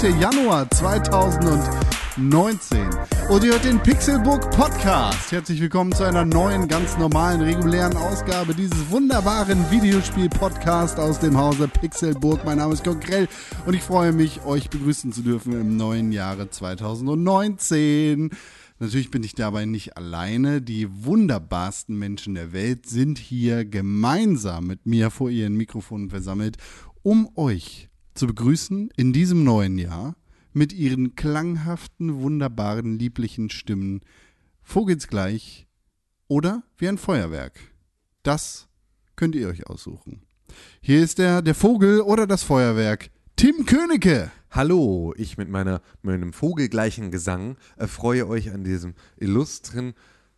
Es ist Donnerstag, der 3. Januar 2019. Und ihr hört den Pixelbook Podcast. Herzlich willkommen zu einer neuen, ganz normalen, regulären Ausgabe dieses wunderbaren Videospiel-Podcasts aus dem Hause Pixelburg. Mein Name ist Konkrell und ich freue mich, euch begrüßen zu dürfen im neuen Jahre 2019. Natürlich bin ich dabei nicht alleine. Die wunderbarsten Menschen der Welt sind hier gemeinsam mit mir vor ihren Mikrofonen versammelt, um euch zu begrüßen in diesem neuen Jahr mit ihren klanghaften, wunderbaren, lieblichen Stimmen. Vogelsgleich oder wie ein Feuerwerk. Das könnt ihr euch aussuchen. Hier ist er, der Vogel oder das Feuerwerk. Tim Königke. Hallo, ich mit meiner, meinem vogelgleichen Gesang erfreue euch an diesem illustren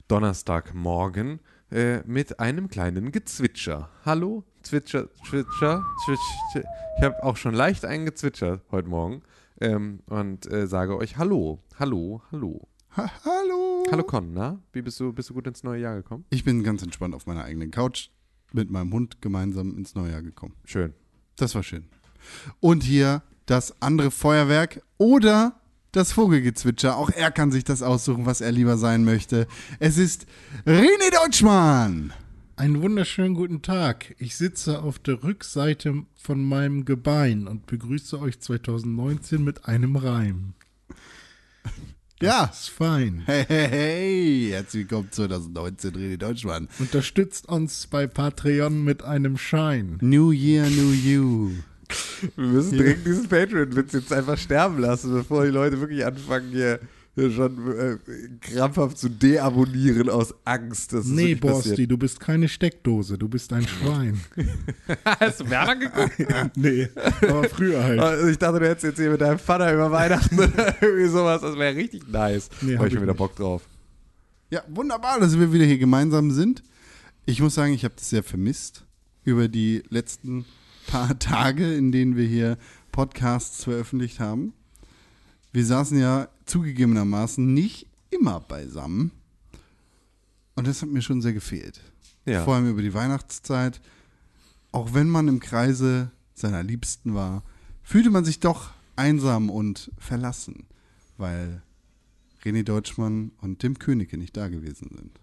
Donnerstagmorgen äh, mit einem kleinen Gezwitscher. Hallo, Zwitscher, Zwitscher, Zwitscher. Ich habe auch schon leicht eingezwitschert heute Morgen ähm, und äh, sage euch Hallo, Hallo, Hallo. Ha Hallo. Hallo Con, na? Wie bist du, bist du gut ins neue Jahr gekommen? Ich bin ganz entspannt auf meiner eigenen Couch mit meinem Hund gemeinsam ins neue Jahr gekommen. Schön. Das war schön. Und hier das andere Feuerwerk oder das Vogelgezwitscher. Auch er kann sich das aussuchen, was er lieber sein möchte. Es ist René Deutschmann. Einen wunderschönen guten Tag. Ich sitze auf der Rückseite von meinem Gebein und begrüße euch 2019 mit einem Reim. Ja. Ist fein. Hey, hey, hey. Herzlich willkommen 2019, René Deutschmann. Unterstützt uns bei Patreon mit einem Schein. New Year, New You. Wir müssen dringend diesen Patreon-Witz jetzt einfach sterben lassen, bevor die Leute wirklich anfangen, hier, schon äh, krampfhaft zu deabonnieren aus Angst. Dass es Nee, Borsti, du bist keine Steckdose, du bist ein Schwein. Hast du Werner geguckt? nee, aber früher halt. Also ich dachte, du hättest jetzt hier mit deinem Vater über Weihnachten oder irgendwie sowas. Das wäre richtig nice. Nee, da hab hab ich schon wieder. Bock drauf. Ja, wunderbar, dass wir wieder hier gemeinsam sind. Ich muss sagen, ich habe das sehr vermisst über die letzten paar Tage, in denen wir hier Podcasts veröffentlicht haben. Wir saßen ja zugegebenermaßen nicht immer beisammen. Und das hat mir schon sehr gefehlt. Ja. Vor allem über die Weihnachtszeit. Auch wenn man im Kreise seiner Liebsten war, fühlte man sich doch einsam und verlassen, weil René Deutschmann und Tim Königke nicht da gewesen sind.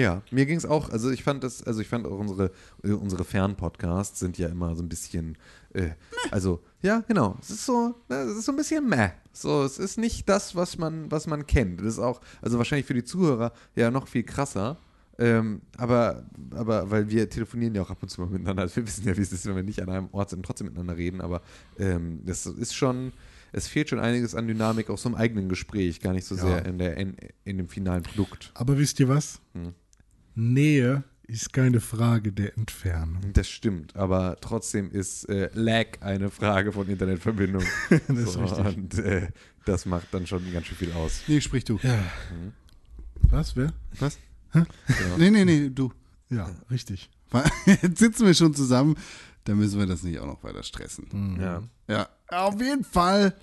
Ja, mir ging es auch, also ich fand das, also ich fand auch unsere, äh, unsere Fernpodcasts sind ja immer so ein bisschen, äh, also, ja, genau, es ist so, ne, es ist so ein bisschen meh. So, es ist nicht das, was man, was man kennt. Das ist auch, also wahrscheinlich für die Zuhörer ja noch viel krasser. Ähm, aber, aber, weil wir telefonieren ja auch ab und zu mal miteinander. Also wir wissen ja, wie es ist, wenn wir nicht an einem Ort sind und trotzdem miteinander reden. Aber ähm, das ist schon, es fehlt schon einiges an Dynamik auch so im eigenen Gespräch, gar nicht so Ja. sehr in, der, in, in dem finalen Produkt. Aber wisst ihr was? Hm. Nähe ist keine Frage der Entfernung. Das stimmt, aber trotzdem ist äh, Lag eine Frage von Internetverbindung. Das ist So, richtig. Und äh, das macht dann schon ganz schön viel aus. Nee, sprich du. Ja. Was, wer? Was? Genau. Nee, nee, nee, du. Ja, richtig. Jetzt sitzen wir schon zusammen, da müssen wir das nicht auch noch weiter stressen. Mhm. Ja. Ja, auf jeden Fall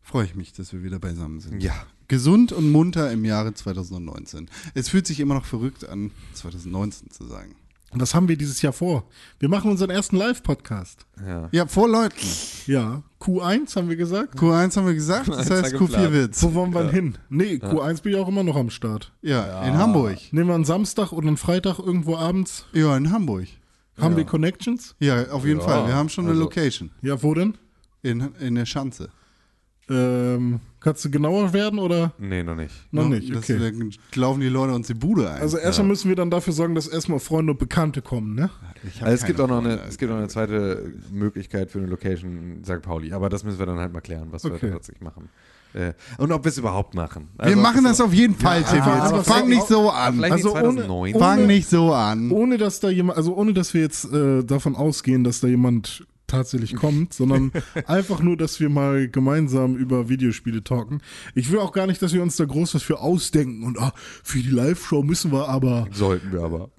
freue ich mich, dass wir wieder beisammen sind. ja. Gesund und munter im Jahre 2019. Es fühlt sich immer noch verrückt an, 2019 zu sagen. Und was haben wir dieses Jahr vor? Wir machen unseren ersten Live-Podcast. ja. Ja, vor Leuten. Ja, Q1 haben wir gesagt. Q1 haben wir gesagt, das Q1 heißt war Q4 geplant. wird's. Wo wollen wir hin? Nee, Q1 bin ich auch immer noch am Start. Ja, in Hamburg. Nehmen wir einen Samstag oder einen Freitag irgendwo abends? Ja, in Hamburg. Haben wir Connections? Ja, auf jeden Ja, Fall. Wir haben schon eine also- Location Ja, wo denn? in, in der Schanze. Ähm, kannst du genauer werden oder Nee, noch nicht. noch nicht? Das, Okay. Dann laufen die Leute uns die Bude ein. Also erstmal müssen wir dann dafür sorgen, dass erstmal Freunde und Bekannte kommen, ne? Also es gibt auch noch eine, Freunde, es gibt auch eine zweite Möglichkeit für eine Location in St. Pauli, aber das müssen wir dann halt mal klären, was wir Okay. tatsächlich machen. Äh, und ob wir es überhaupt machen. Wir Also, ob machen das auf jeden Fall, Tim. aber- Jetzt aber fang nicht so an. vielleicht Also nicht ohne- 2009. Fang nicht so an. Ohne dass da jemand, also ohne dass wir jetzt äh, davon ausgehen, dass da jemand tatsächlich kommt, sondern einfach nur, dass wir mal gemeinsam über Videospiele talken. Ich will auch gar nicht, dass wir uns da groß was für ausdenken und ah, für die Live-Show müssen wir aber. Sollten wir aber.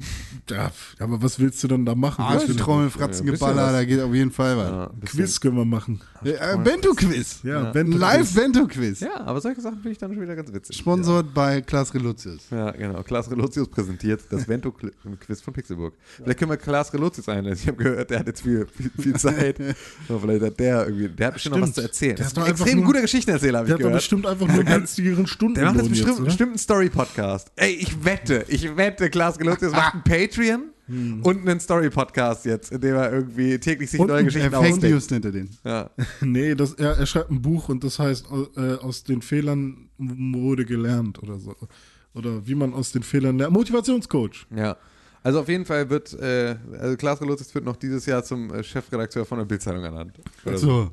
Ja, aber was willst du denn da machen? Arsch, Willst du- Trommel, Ja, was. da geht auf jeden Fall was. Ja, Quiz können wir machen. Äh, Bento-Quiz. Ja, Ein Bento-Quiz. Live-Bento-Quiz. Ja, aber solche Sachen finde ich dann schon wieder ganz witzig. Sponsort bei Klaas Reluzius. Ja, genau. Klaas Relotius präsentiert das Vento-Quiz von Pixelburg. Vielleicht können wir Klaas Relotius einladen. Ich habe gehört, der hat jetzt viel, viel, viel Zeit. So, vielleicht hat der irgendwie, der hat bestimmt noch was Stimmt. zu erzählen. Der hat ist ein doch einfach extrem nur- guter Geschichtenerzähler, habe Der ich hat doch gehört. bestimmt einfach nur günstigeren Stunden. Der macht jetzt bestimmt, oder? bestimmt einen Story-Podcast. Ey, ich wette, ich wette, Klaas Relotius macht einen Patreon und einen Story-Podcast jetzt, in dem er irgendwie täglich sich Und neue ein Geschichten ausdenkt. News nennt er den. Ja. Nee, das, er, er schreibt ein Buch und das heißt, äh, aus den Fehlern wurde gelernt oder so. Oder wie man aus den Fehlern lernt. Motivationscoach. Ja. Also auf jeden Fall wird, äh, also Klaas Relotius wird noch dieses Jahr zum äh, Chefredakteur von der Bildzeitung ernannt. Oder, So.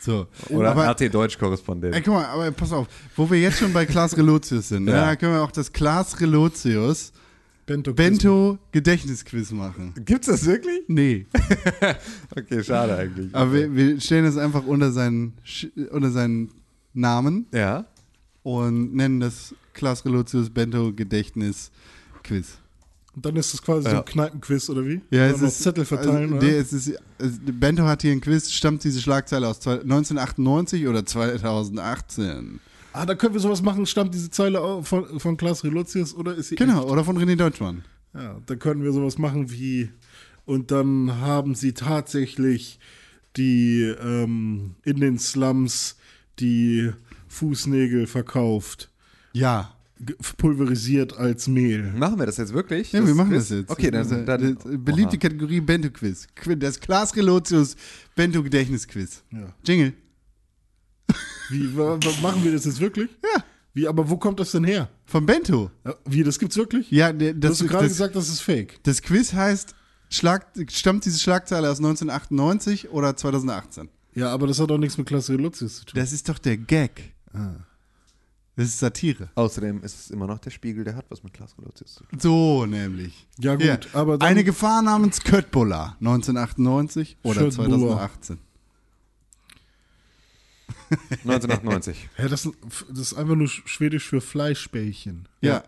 So. oder aber, RT Deutsch-Korrespondent. ey, guck mal, aber pass auf, wo wir jetzt schon bei Klaas Relotius sind, ne, Ja. da können wir auch das Klaas Relotius Bento. Bento Gedächtnisquiz machen. Gibt's das wirklich? Nee, Okay, schade eigentlich. aber wir, wir stellen das einfach unter seinen, unter seinen Namen ja. und nennen das Klaas Relotius Bento Gedächtnis Quiz. Und dann ist es quasi so Ja. ein Kneipenquiz oder wie? Ja, es ist, Zettel verteilen. also, oder? der, es ist, es, Bento hat hier ein Quiz, stammt diese Schlagzeile aus zwei- 1998 oder 2018? ah, da können wir sowas machen. Stammt diese Zeile von, von Klaas Relotius oder ist sie Genau, oder von René Deutschmann. Ja, da können wir sowas machen wie, und dann haben sie tatsächlich die ähm, in den Slums die Fußnägel verkauft, Ja. Pulverisiert als Mehl. Machen wir das jetzt wirklich? Ja, wir machen Quiz? das jetzt. Okay, dann. Dann die beliebte Oha. Kategorie Bento-Quiz. Qu- Das Klaas Relotius Bento-Gedächtnis-Quiz. Ja. Jingle. Wie machen wir das jetzt wirklich? Ja. Wie, aber wo kommt das denn her? Von Bento. Wie, das gibt's wirklich? Ja, der, du das, hast doch gerade das, gesagt, das ist fake. das Quiz heißt, Schlag, stammt diese Schlagzeile aus 1998 oder 2018? Ja, aber das hat auch nichts mit Klaas Relotius zu tun. Das ist doch der Gag. Ah. Das ist Satire. Außerdem ist es immer noch der Spiegel, der hat was mit Klaas Relotius zu tun. So nämlich. Ja gut, Hier, aber dann, Eine Gefahr namens Köttbullar 1998 oder Köttbullar. 2018. 1998. ja, das, das ist einfach nur schwedisch für Fleischbällchen. Ja.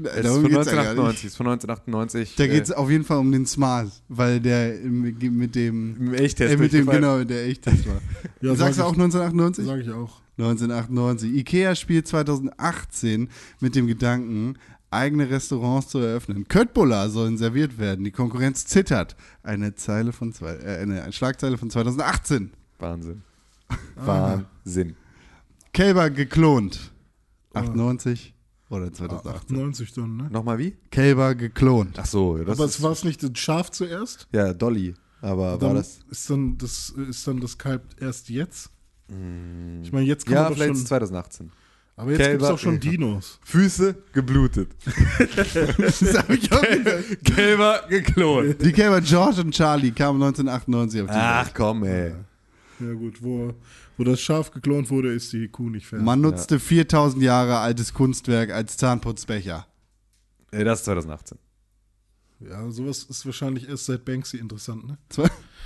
Es ist von geht's ja gar nicht. 1998. Ist von 1998. Da äh, geht es auf jeden Fall um den Smart, weil der mit dem, im Echtest äh, mit dem genau, der Echtest war. Ja, Sagst du auch 1998? Sag ich auch. 1998. Ikea spielt 2018 mit dem Gedanken, eigene Restaurants zu eröffnen. Köttbullar sollen serviert werden. Die Konkurrenz zittert. Eine Zeile von zwei, äh, eine Schlagzeile von 2018. Wahnsinn. Ah. Wahnsinn. Kälber geklont. 98 oder 2018. 98 dann, ne? Nochmal wie? Kälber geklont. Ach so, ja, das Aber war es nicht das Schaf zuerst? ja Dolly. Aber war Dann das? ist dann das ist dann das Kalb erst jetzt? Ich meine, jetzt kann Ja, man doch vielleicht schon. ist es 2018. Aber jetzt gibt es Kälber- auch schon Dinos. Füße geblutet. Das hab ich auch gesagt. Kälber geklont. Die Kälber George und Charlie kamen 1998 auf die Ach komm, ey. Ja gut, wo, wo das Schaf geklont wurde, ist die Kuh nicht Welt. fertig. Man nutzte 4000 Jahre altes Kunstwerk als Zahnputzbecher. Das ist 2018. Ja, sowas ist wahrscheinlich erst seit Banksy interessant, ne?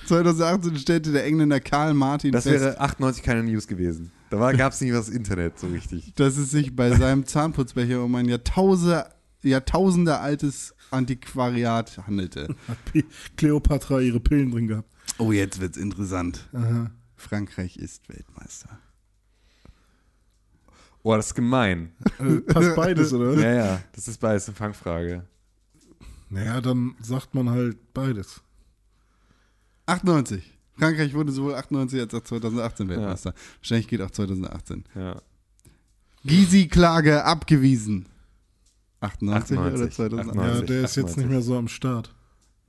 2018 stellte der Engländer Karl Martin Das fest, wäre 98 keine News gewesen. Da gab es nicht das Internet so richtig. dass es sich bei seinem Zahnputzbecher um ein Jahrtausende, Jahrtausende altes Antiquariat handelte. Hat Cleopatra ihre Pillen drin gehabt. Oh, jetzt wird's interessant. Aha. Frankreich ist Weltmeister. Oh, das ist gemein. Äh, passt beides, oder? Ja, ja, das ist beides eine Fangfrage. Naja, dann sagt man halt beides. 98. Frankreich wurde sowohl 98 als auch 2018 Weltmeister. Wahrscheinlich geht auch 2018. Ja. Gysi-Klage abgewiesen. 98, 98, oder 2018? 98. Ja, der ist jetzt 98. nicht mehr so am Start.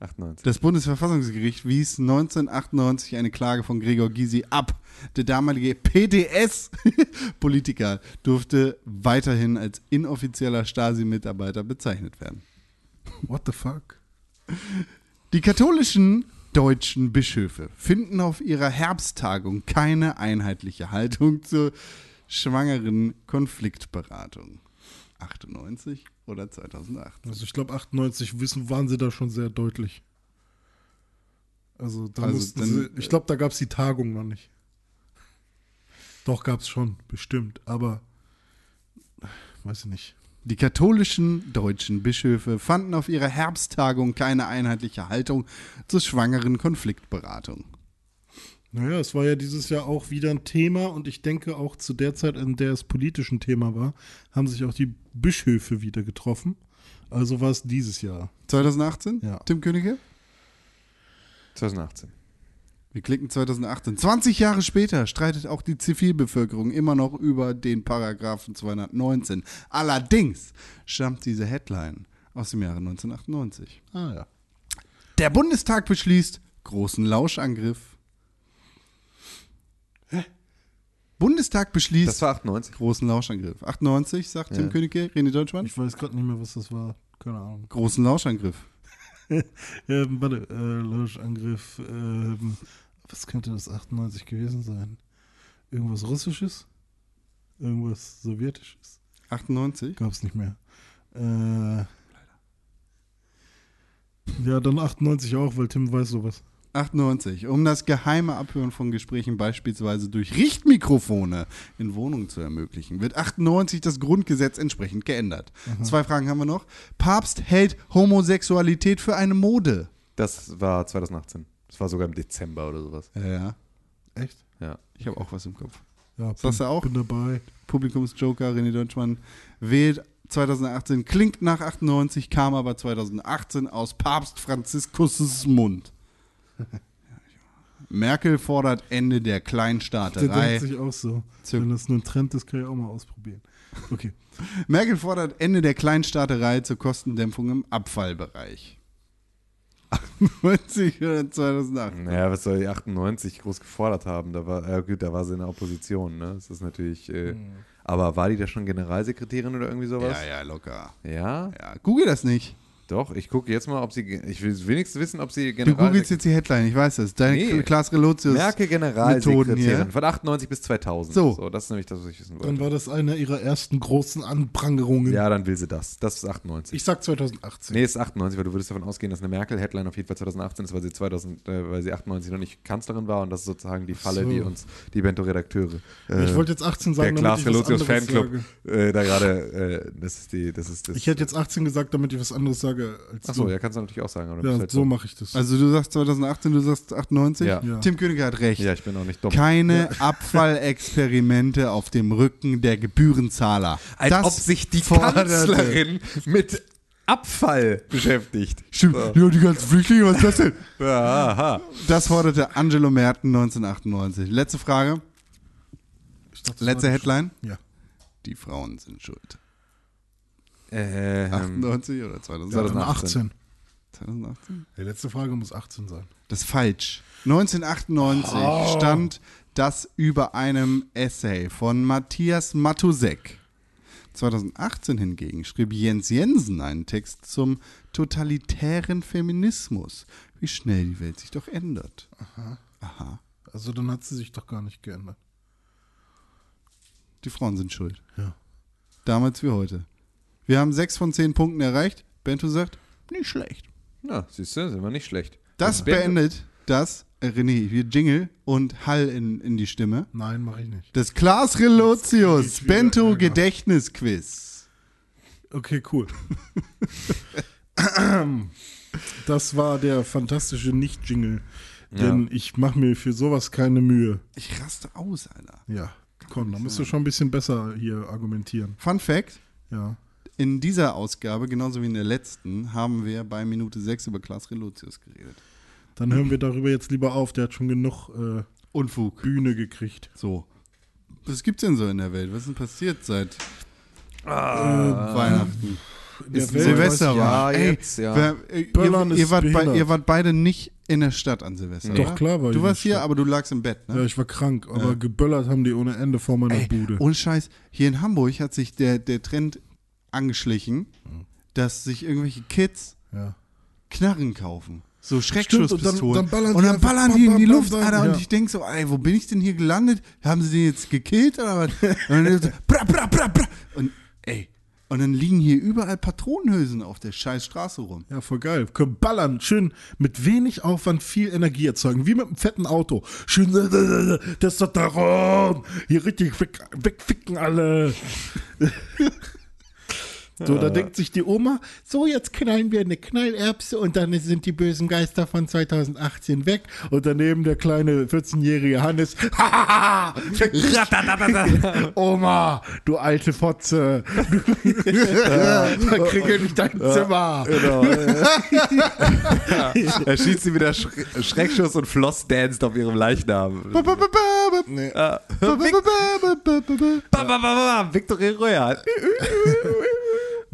98. Das Bundesverfassungsgericht wies 1998 eine Klage von Gregor Gysi ab. Der damalige PDS-Politiker durfte weiterhin als inoffizieller Stasi-Mitarbeiter bezeichnet werden. What the fuck? Die katholischen deutschen Bischöfe finden auf ihrer Herbsttagung keine einheitliche Haltung zur schwangeren Konfliktberatung. 98 oder 2008? Also ich glaube 98 wissen, waren sie da schon sehr deutlich. Also da Also mussten dann- sie, ich glaube, da gab es die Tagung noch nicht. Doch, gab es schon, bestimmt, aber weiß ich nicht. Die katholischen deutschen Bischöfe fanden auf ihrer Herbsttagung keine einheitliche Haltung zur schwangeren Konfliktberatung. Naja, es war ja dieses Jahr auch wieder ein Thema und ich denke auch zu der Zeit, in der es politisch ein Thema war, haben sich auch die Bischöfe wieder getroffen. Also war es dieses Jahr. 2018? Ja. Tim Königke? 2018. Wir klicken 2018. 20 Jahre später streitet auch die Zivilbevölkerung immer noch über den Paragraphen 219. Allerdings stammt diese Headline aus dem Jahre 1998. Ah ja. Der Bundestag beschließt großen Lauschangriff. Bundestag beschließt Das war 98. großen Lauschangriff. 98, sagt Tim Ja. Königke, René Deutschmann. Ich weiß gerade nicht mehr, was das war. Keine Ahnung. Großen Lauschangriff. Ähm, warte, äh, Lauschangriff. Ähm, was könnte das 98 gewesen sein? Irgendwas Russisches? Irgendwas Sowjetisches? 98? Gab es nicht mehr. Äh, ja, dann 98 auch, weil Tim weiß sowas. 98. Um das geheime Abhören von Gesprächen beispielsweise durch Richtmikrofone in Wohnungen zu ermöglichen, wird 98 das Grundgesetz entsprechend geändert. Zwei Fragen haben wir noch. Papst hält Homosexualität für eine Mode. Das war 2018. Das war sogar im Dezember oder sowas. Ja, ja. Echt? Ja. Ich habe auch was im Kopf. Ja, Sagst du auch? Bin dabei. Publikumsjoker René Deutschmann wählt 2018, klingt nach 98, kam aber 2018 aus Papst Franziskus Mund. Merkel fordert Ende der Der Kleinstaaterei. denkt sich auch so. Zirk- Wenn das nur ein Trend ist, kann ich auch mal ausprobieren. Okay. Merkel fordert Ende der Kleinstaaterei zur Kostendämpfung im Abfallbereich. 98 oder 2008? Naja, was soll die 98 groß gefordert haben? Da war, ja gut, da war sie in der Opposition, ne? Das ist natürlich, äh, aber war die da schon Generalsekretärin oder irgendwie sowas? Ja, ja, locker. Ja? Ja, google das nicht. Doch, ich gucke jetzt mal, ob sie, ich will wenigstens wissen, ob sie Du googelst jetzt die Headline, ich weiß das. Deine Nee. Klaas Relotius. Merkel Methoden Generalsekretärin hier. von 98 bis 2000. So. Das ist nämlich das, was ich wissen Dann wollte. war das eine ihrer ersten großen Anprangerungen. Ja, dann will sie das. Das ist 98. Ich sag 2018. Nee, es ist 98, weil du würdest davon ausgehen, dass eine Merkel-Headline auf jeden Fall 2018 ist, weil sie 2000, äh, weil sie 98 noch nicht Kanzlerin war und das ist sozusagen die Falle, So. die uns die Bento-Redakteure. ich wollte jetzt 18 der sagen, Klaas damit ich was Relotius Fanclub äh, da gerade, äh, das ist die, das ist das. Ich hätte jetzt 18 gesagt, damit ich was anderes sage als Achso, du. ja, kannst du natürlich auch sagen. Aber Ja, halt so mache ich das. Also du sagst 2018, du sagst 98? Ja. Ja. Tim Königke hat recht. Ja, ich bin auch nicht dumm. Keine Abfallexperimente auf dem Rücken der Gebührenzahler. Als Das ob sich die forderte- Kanzlerin mit Abfall beschäftigt. Stimmt. So. Ja, die ganzen Flüchtlinge, was ist das denn? Ja, aha. Das forderte Angelo Merten 1998. Letzte Frage. Ich dachte, Letzte Headline. Ja. Die Frauen sind schuld. Ähm, 98 oder 2018? Ja, dann 2018. 18. 2018? Die letzte Frage muss 18 sein. Das ist falsch. 1998 stand das über einem Essay von Matthias Matusek. 2018 hingegen schrieb Jens Jensen einen Text zum totalitären Feminismus. Wie schnell die Welt sich doch ändert. Aha. Also dann hat sie sich doch gar nicht geändert. Die Frauen sind schuld. Ja. Damals wie heute. Wir haben sechs von zehn Punkten erreicht. Bento sagt, nicht schlecht. Na, siehst du, sind wir nicht schlecht. Das Und Ben- beendet das, äh, René, hier Jingle und Hall in, in die Stimme. Nein, mache ich nicht. Das Klaas Relotius Bento. Gedächtnisquiz. Okay, cool. das war der fantastische Nicht-Jingle. Denn ich mache mir für sowas keine Mühe. Ich raste aus, Alter. Ja. Komm, da musst du schon ein bisschen besser hier argumentieren. Fun Fact: Ja. In dieser Ausgabe, genauso wie in der letzten, haben wir bei Minute 6 über Klaas Relotius geredet. Dann hören wir darüber jetzt lieber auf. Der hat schon genug äh, Unfug. Bühne gekriegt. So. Was gibt's denn so in der Welt? Was ist denn passiert seit Ah, Weihnachten? Ist Welt Silvester ja, war. Ey, jetzt, ja. wer, äh, ihr, ihr, wart bei, ihr wart beide nicht in der Stadt an Silvester. Nee. Doch, klar war ich Du warst hier, Stadt. aber du lagst im Bett, ne? Ja, ich war krank, aber Ja. geböllert haben die ohne Ende vor meiner Ey, Bude. ohne Scheiß, hier in Hamburg hat sich der, der Trend angeschlichen, dass sich irgendwelche Kids Ja. Knarren kaufen. So und Schreckschusspistolen. dann- dann ballern und die dann einfach ballern die in die Luft, bam, Alter. Und ja. ich denk so, ey, wo bin ich denn hier gelandet? Haben sie den jetzt gekillt oder was? und dann so, bra, bra, bra, bra. Und ey, und dann liegen hier überall Patronenhülsen auf der scheiß Straße rum. Ja, voll geil. Können ballern, schön mit wenig Aufwand viel Energie erzeugen, wie mit einem fetten Auto. Schön, das ist doch darum. Hier richtig weg, wegficken alle. So, da denkt sich die Oma, so jetzt knallen wir eine Knallerbse und dann sind die bösen Geister von 2018 weg und daneben der kleine 14-jährige Hannes, Oma, du alte Fotze, du, kriege nicht dein Zimmer. Genau. er schießt sie wieder Sch Schreckschuss und Floss danced auf ihrem Leichnam. Nee. Royal.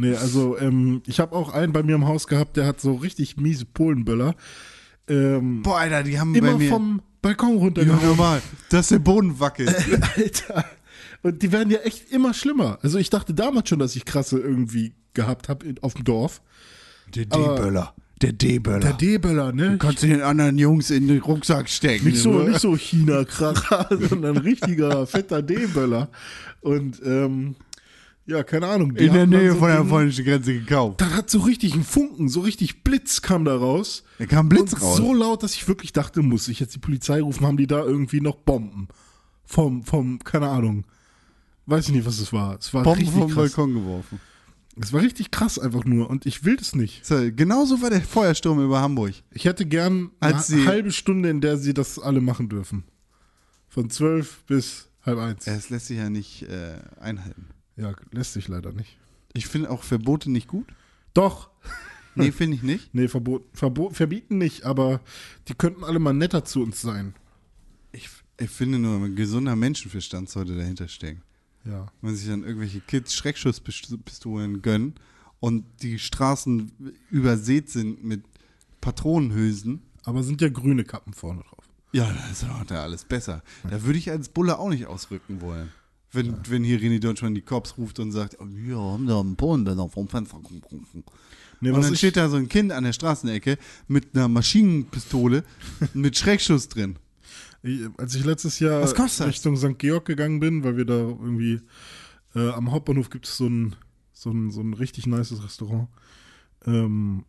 Nee, also ähm, ich habe auch einen bei mir im Haus gehabt, der hat so richtig miese Polenböller. Ähm, Boah, Alter, die haben bei immer mir. vom Balkon ja, runtergehauen. normal, dass der Boden wackelt. Alter. Und die werden ja echt immer schlimmer. Also ich dachte damals schon, dass ich krasse irgendwie gehabt habe auf dem Dorf. Der D-Böller. Der D-Böller. Der D-Böller, ne? Kannst du den anderen Jungs in den Rucksack stecken. Nicht so, ne? nicht so China-Kracher, sondern richtiger fetter D-Böller. Und ähm, ja, keine Ahnung. die In der Nähe so von der polnischen Grenze gekauft. Da hat so richtig ein Funken, so richtig Blitz kam da raus. Da kam Blitz und raus. So laut, dass ich wirklich dachte, muss ich jetzt die Polizei rufen, haben die da irgendwie noch Bomben. Vom, vom, keine Ahnung. Weiß ich nicht, was es war. Es war Bomben richtig vom krass. Balkon geworfen. Es war richtig krass einfach nur und ich will das nicht. So, genauso war der Feuersturm über Hamburg. Ich hätte gern Als eine halbe Stunde, in der sie das alle machen dürfen. Von zwölf bis halb eins. Es lässt sich ja nicht äh, einhalten. Ja, lässt sich leider nicht. Ich finde auch Verbote nicht gut. Doch. Nee, finde ich nicht. Nee, verbot, verbot, verbieten nicht, aber die könnten alle mal netter zu uns sein. Ich, ich finde nur, ein gesunder Menschenverstand sollte dahinter stecken. Ja. Wenn sich dann irgendwelche Kids Schreckschusspistolen gönnen und die Straßen übersät sind mit Patronenhülsen. Aber sind ja grüne Kappen vorne drauf. Ja, das ist doch da alles besser. Da würde ich als Bulle auch nicht ausrücken wollen. Wenn, wenn hier René Deutschmann die Cops ruft und sagt, oh, wir haben da einen Polen, der noch vom Fenster. Nee, und dann steht da so ein Kind an der Straßenecke mit einer Maschinenpistole mit Schreckschuss drin. Ich, als ich letztes Jahr? Richtung St. Georg gegangen bin, weil wir da irgendwie äh, am Hauptbahnhof gibt es so ein, so, ein, so ein richtig nices Restaurant. Ähm,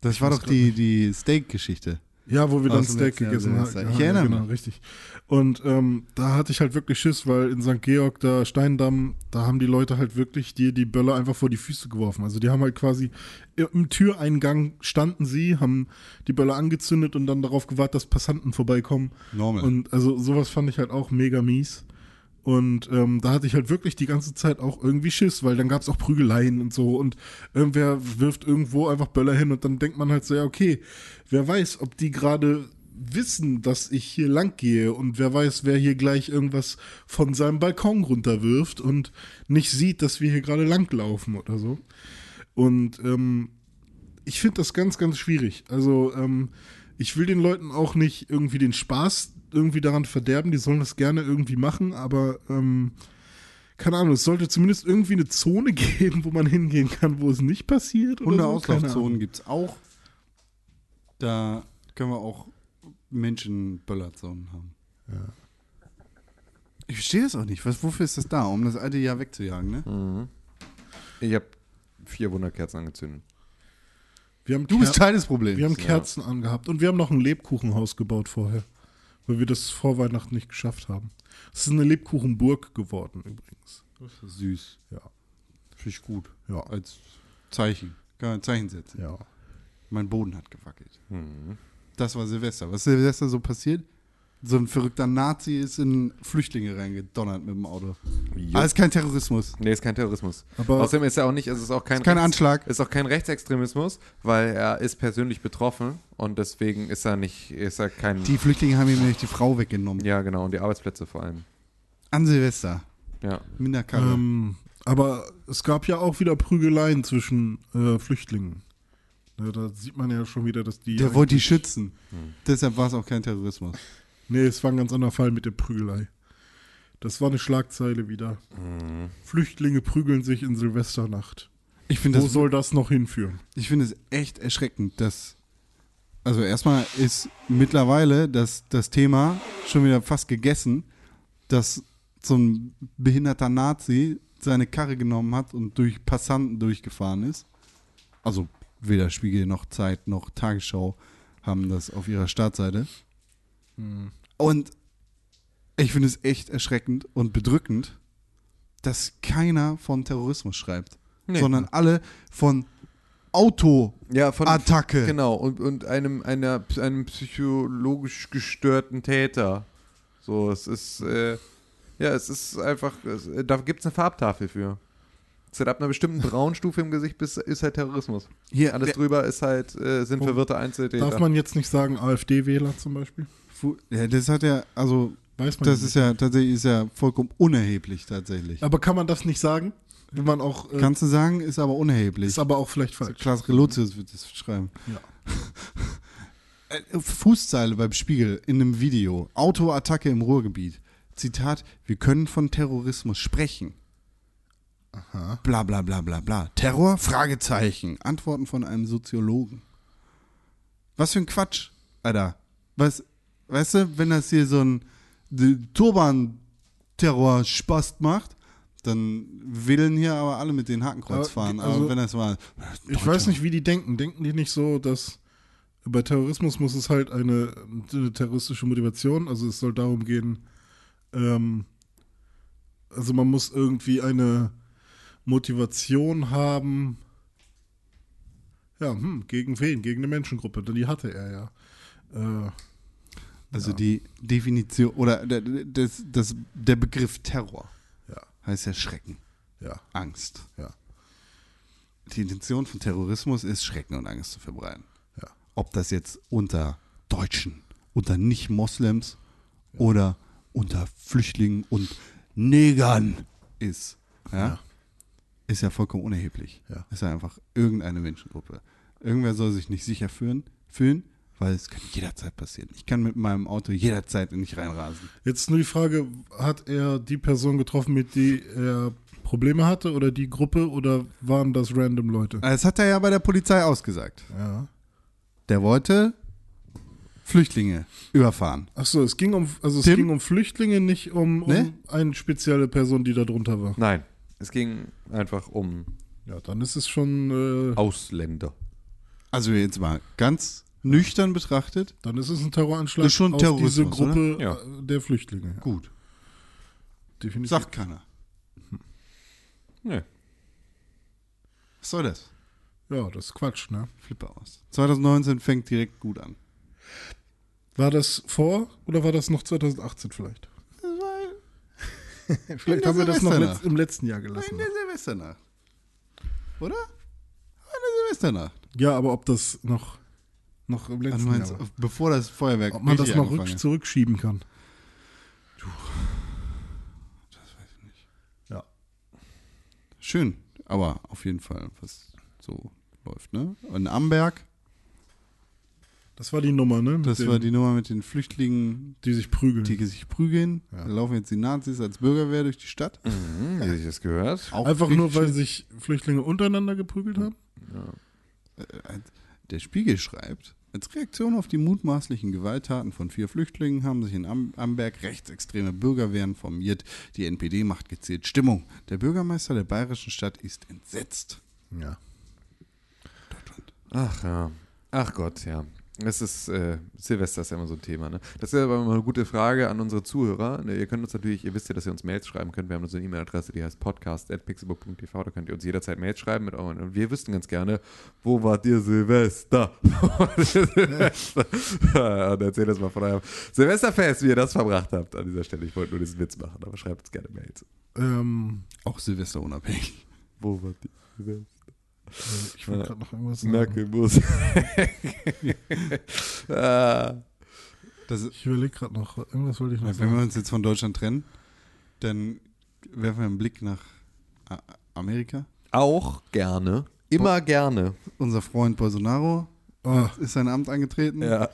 Das war doch die, die Steak-Geschichte. Ja, wo wir dann Steak gegessen haben. Silvester. Ich erinnere genau, mich. richtig. Und ähm, da hatte ich halt wirklich Schiss, weil in St. Georg, da Steindamm, da haben die Leute halt wirklich dir die Böller einfach vor die Füße geworfen. Also die haben halt quasi im Türeingang standen sie, haben die Böller angezündet und dann darauf gewartet, dass Passanten vorbeikommen. Normal. Und also sowas fand ich halt auch mega mies. Und ähm, da hatte ich halt wirklich die ganze Zeit auch irgendwie Schiss, weil dann gab es auch Prügeleien und so und irgendwer wirft irgendwo einfach Böller hin und dann denkt man halt so, ja, okay, wer weiß, ob die gerade wissen, dass ich hier lang gehe und wer weiß, wer hier gleich irgendwas von seinem Balkon runterwirft und nicht sieht, dass wir hier gerade langlaufen oder so. Und ähm, ich finde das ganz, ganz schwierig. Also ähm, ich will den Leuten auch nicht irgendwie den Spaß irgendwie daran verderben. Die sollen das gerne irgendwie machen, aber ähm, keine Ahnung, es sollte zumindest irgendwie eine Zone geben, wo man hingehen kann, wo es nicht passiert. So. Keine Hundeauslaufzonen Ahnung. gibt es auch. Da können wir auch Menschenböllerzonen haben. Ich verstehe das auch nicht. Was, wofür ist das da? Um das alte Jahr wegzujagen, ne? Ich habe vier Wunderkerzen angezündet. Wir haben, Du bist Ker- Teil des Problems. wir haben ja. Kerzen angehabt und wir haben noch ein Lebkuchenhaus gebaut vorher, weil wir das vor Weihnachten nicht geschafft haben. Es ist eine Lebkuchenburg geworden übrigens. Das ist süß. Ja, Finde ich gut. ja, Als Zeichen. Kann man ein Zeichen setzen. ja. Mein Boden hat gewackelt. Das war Silvester. Was ist Silvester so passiert? So ein verrückter Nazi ist in Flüchtlinge reingedonnert mit dem Auto. Alles kein Terrorismus. Nee, ist kein Terrorismus. Aber- Außerdem ist er auch nicht, es ist auch kein, Ist kein Anschlag. Ist auch kein Rechtsextremismus, weil er ist persönlich betroffen und deswegen ist er nicht, ist er kein. Die Flüchtlinge haben ihm nämlich die Frau weggenommen. ja, genau, und die Arbeitsplätze vor allem. An Silvester. Ja. Minderkarre. Ähm, aber es gab ja auch wieder Prügeleien zwischen äh, Flüchtlingen. Ja, da sieht man ja schon wieder, dass die. Der wollte die schützen. Deshalb war es auch kein Terrorismus. Nee, es war ein ganz anderer Fall mit der Prügelei. Das war eine Schlagzeile wieder. Flüchtlinge prügeln sich in Silvesternacht. Ich finde Wo das, soll das noch hinführen? ich finde es echt erschreckend, dass. Also, erstmal ist mittlerweile das, das Thema schon wieder fast gegessen, dass so ein behinderter Nazi seine Karre genommen hat und durch Passanten durchgefahren ist. Also, weder Spiegel noch Zeit noch Tagesschau haben das auf ihrer Startseite. Und ich finde es echt erschreckend und bedrückend, dass keiner von Terrorismus schreibt. sondern alle von Autoattacke. Ja, von Attacke. Genau, und, und einem, einer, einem psychologisch gestörten Täter. So, es ist, äh, ja, es ist einfach, es, äh, da gibt es eine Farbtafel für. Seit ab einer bestimmten Braunstufe im Gesicht bis, ist halt Terrorismus. Hier, Alles drüber ist halt, äh, sind Oh. verwirrte Einzeltäter. Darf man jetzt nicht sagen AfD-Wähler zum Beispiel? Ja, das hat ja, also, Weiß man das nicht. ist ja tatsächlich ist ja vollkommen unerheblich tatsächlich. Aber kann man das nicht sagen? Wenn man auch. Äh, Kannst du sagen, ist aber unerheblich. ist aber auch vielleicht falsch. Klaas Relotius wird das schreiben. Ja. Äh, Fußzeile beim Spiegel in einem Video. Autoattacke im Ruhrgebiet. Zitat, wir können von Terrorismus sprechen. Aha. Bla bla bla bla bla. Terror? Fragezeichen. Antworten von einem Soziologen. Was für ein Quatsch, Alter. Was, weißt du, wenn das hier so ein Turban-Terror-Spast macht, dann wählen hier aber alle mit den Hakenkreuz fahren. also, aber wenn das mal. Ich weiß nicht, wie die denken. Denken die nicht so, dass bei Terrorismus muss es halt eine, eine terroristische Motivation, also es soll darum gehen, ähm, also man muss irgendwie eine Motivation haben, ja, hm, gegen wen? Gegen eine Menschengruppe, denn die hatte er ja. Äh, Also Ja. die Definition oder der, das, das, der Begriff Terror ja, heißt ja Schrecken, ja, Angst. ja, Die Intention von Terrorismus ist, Schrecken und Angst zu verbreiten. ja. Ob das jetzt unter Deutschen, unter Nicht-Moslems oder unter Flüchtlingen und Negern ist, ja, Ja. ist ja vollkommen unerheblich. Ja. Ist ja einfach irgendeine Menschengruppe. Irgendwer soll sich nicht sicher fühlen, fühlen, weil es kann jederzeit passieren. Ich kann mit meinem Auto jederzeit in dich reinrasen. Jetzt nur die Frage, hat er die Person getroffen, mit die er Probleme hatte oder die Gruppe oder waren das random Leute? Das hat er ja bei der Polizei ausgesagt. Ja. Der wollte Flüchtlinge überfahren. Ach so, es ging um, also es ging um Flüchtlinge, nicht um, um Ne? eine spezielle Person, die da drunter war. Nein, es ging einfach um Ja, dann ist es schon, äh, Ausländer. Also jetzt mal ganz nüchtern betrachtet. dann ist es ein Terroranschlag Ist schon auf diese Gruppe? Ja. äh, der Flüchtlinge. Ja. Gut. Definitiv. Sagt keiner. Nee. Was soll das? Ja, das ist Quatsch, ne? Flippe aus. 2019 fängt direkt gut an. War das vor oder war das noch 2018 vielleicht? Vielleicht haben wir das noch letzt, im letzten Jahr gelassen. In der Silvesternacht. Oder? In der Silvesternacht. Ja, aber ob das noch, noch im Also letzten meinst, Jahr bevor das Feuerwerk Ob man das noch rück zurückschieben kann. Ja. Schön, aber auf jeden Fall, was so läuft, ne? In Amberg, Das war die Nummer, ne? Mit das den, war die Nummer mit den Flüchtlingen, die sich prügeln. die sich prügeln. Ja. Da laufen jetzt die Nazis als Bürgerwehr durch die Stadt. Mhm, wie ich das gehört. Auch Einfach nur, weil sich Flüchtlinge untereinander geprügelt haben? Äh, Der Spiegel schreibt, als Reaktion auf die mutmaßlichen Gewalttaten von vier Flüchtlingen haben sich in Am Amberg rechtsextreme Bürgerwehren formiert. Die NPD macht gezielt Stimmung. Der Bürgermeister der bayerischen Stadt ist entsetzt. Ja. Deutschland. Ach ja. Ach Gott, ja. Es ist, äh, Silvester ist ja immer so ein Thema, ne? Das ist aber immer eine gute Frage an unsere Zuhörer. Ne, Ihr könnt uns natürlich, ihr wisst ja, dass ihr uns Mails schreiben könnt. Wir haben unsere E-Mail-Adresse, die heißt podcast.pixelbook.tv. Da könnt ihr uns jederzeit Mails schreiben mit euren. Und wir wüssten ganz gerne, wo wart ihr Silvester? Silvester. Ja, Und erzählt uns mal von eurem Silvesterfest, wie ihr das verbracht habt an dieser Stelle. Ich wollte nur diesen Witz machen, aber schreibt uns gerne Mails. Ähm, Auch Silvester unabhängig. Wo wart ihr Silvester? Ich wollte Ja. gerade noch irgendwas sagen. Merkel muss. ah. Ich überlege gerade noch, irgendwas wollte ich noch wenn wir sagen. uns jetzt von Deutschland trennen, dann werfen wir einen Blick nach Amerika. Auch gerne. Immer gerne. Unser Freund Bolsonaro Oh, ist sein Amt angetreten. Ja.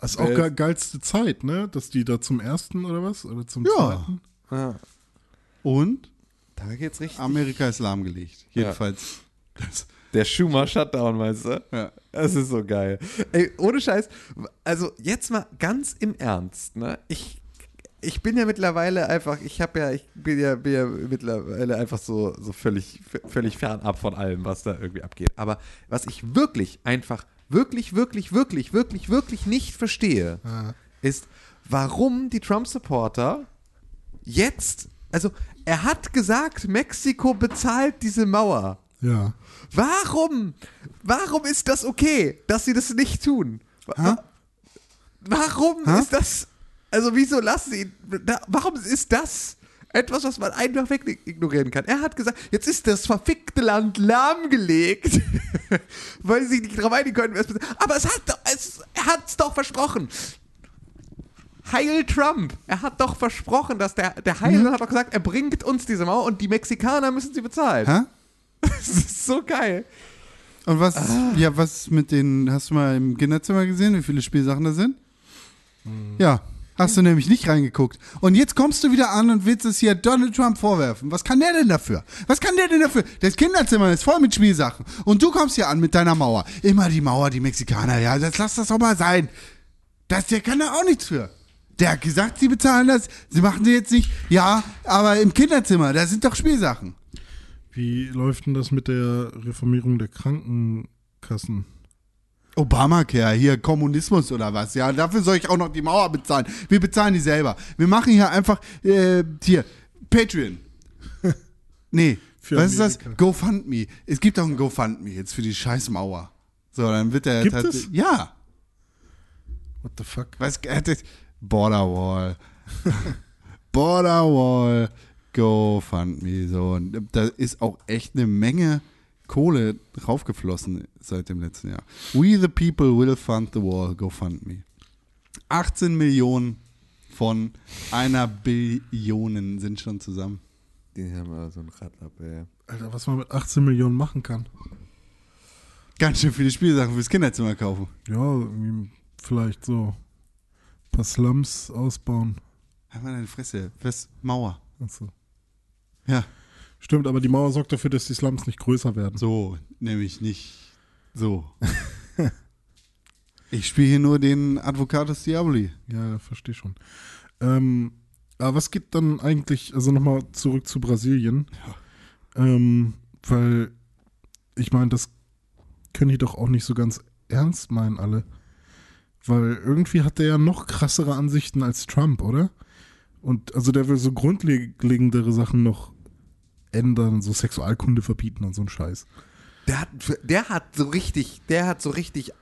das ist auch Äh, ge geilste Zeit, ne? Dass die da zum ersten oder was? Oder zum Ja. zweiten? ja. Und Da geht's richtig. Amerika ist lahmgelegt. Ja. Jedenfalls. Das, Der Schumer Shutdown, meinst du? ja. Das ist so geil. Ey, ohne Scheiß. Also jetzt mal ganz im Ernst, ne? Ich, ich bin ja mittlerweile einfach, ich habe ja, ich bin ja, bin ja mittlerweile einfach so, so völlig, völlig fernab von allem, was da irgendwie abgeht. Aber was ich wirklich einfach, wirklich, wirklich, wirklich, wirklich, wirklich nicht verstehe, Ah. ist, warum die Trump-Supporter jetzt, also er hat gesagt, Mexiko bezahlt diese Mauer. Ja. Warum? Warum ist das okay, dass sie das nicht tun? Hä? Warum Hä? ist das? Also wieso lassen sie Warum ist das etwas, was man einfach weg ignorieren kann? Er hat gesagt, jetzt ist das verfickte Land lahmgelegt, weil sie sich nicht drauf einigen können. Aber es hat es, er hat es doch versprochen. Heil Trump. Er hat doch versprochen, dass der, der Heil hat doch gesagt, er bringt uns diese Mauer und die Mexikaner müssen sie bezahlen. Hä? Das ist so geil. Und was, ja, was mit den, hast du mal im Kinderzimmer gesehen, wie viele Spielsachen da sind? Ja, hast du nämlich nicht reingeguckt. Und jetzt kommst du wieder an und willst es hier Donald Trump vorwerfen. Was kann der denn dafür? Was kann der denn dafür? Das Kinderzimmer ist voll mit Spielsachen. Und du kommst hier an mit deiner Mauer. Immer die Mauer, die Mexikaner. Ja, das lass das doch mal sein. Das, der kann da auch nichts für. Der hat gesagt, sie bezahlen das. Sie machen sie jetzt nicht. Ja, aber im Kinderzimmer, da sind doch Spielsachen. Wie läuft denn das mit der Reformierung der Krankenkassen? Obamacare, hier Kommunismus oder was? Ja, dafür soll ich auch noch die Mauer bezahlen. Wir bezahlen die selber. Wir machen hier einfach, äh, hier, Patreon. Nee, Für was ist das? Amerika. GoFundMe. Es gibt auch ein GoFundMe jetzt für die scheiß Mauer. So, dann wird der Gibt es? Ja. What the fuck? Was, äh, Border Wall. Border Wall. GoFundMe. So, und da ist auch echt eine Menge Kohle draufgeflossen seit dem letzten Jahr. We the people will fund the wall. GoFundMe. 18 Millionen von einer Billion sind schon zusammen. Die haben aber so ein Rad ab, ey. Alter, was man mit 18 Millionen machen kann. Ganz schön viele Spielsachen fürs Kinderzimmer kaufen. Ja, vielleicht so ein paar Slums ausbauen. Halt mal deine Fresse. Fürs Mauer. Achso. Ja, Stimmt, aber die Mauer sorgt dafür, dass die Slums nicht größer werden. so. Nämlich nicht so. ich spiele hier nur den Advocatus Diaboli. Ja, verstehe schon. Ähm, aber was geht dann eigentlich, also nochmal zurück zu Brasilien? Ähm, weil, ich meine, das können die doch auch nicht so ganz ernst meinen, alle. Weil irgendwie hat der ja noch krassere Ansichten als Trump, oder? Und also der will so grundlegendere Sachen noch ändern, so Sexualkunde verbieten und so ein Scheiß. Der hat, der hat so richtig, der hat so richtig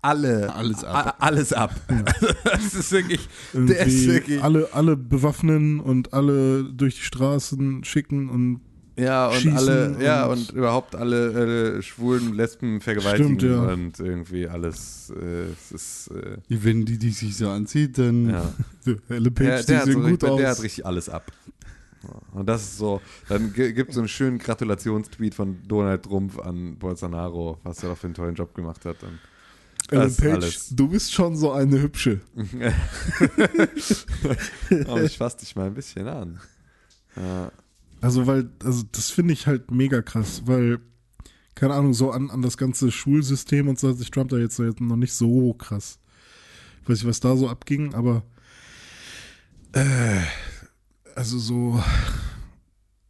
alle, Alles ab. a- alles ab. das ist wirklich, der ist wirklich, alle, alle bewaffnen und alle durch die Straßen schicken und ja, und schießen alle, ja, und- und überhaupt alle äh, Schwulen, Lesben vergewaltigen Stimmt, ja. und irgendwie alles, äh, es ist, äh, Wenn die, die sich so anzieht, dann. ja. helle Page, die der, hat so, sehen gut richtig- aus. der hat richtig alles ab. Und das ist so, dann gibt es so einen schönen Gratulationstweet von Donald Trump an Bolsonaro, was er doch für einen tollen Job gemacht hat. Und Ellen Page, alles. du bist schon so eine hübsche. Aber ich fasse dich mal ein bisschen an. Ja. Also, weil, also das finde ich halt mega krass, weil, keine Ahnung, so an, an das ganze Schulsystem und so hat sich Trump da jetzt noch nicht so krass. Ich weiß nicht, was da so abging, aber äh, also so,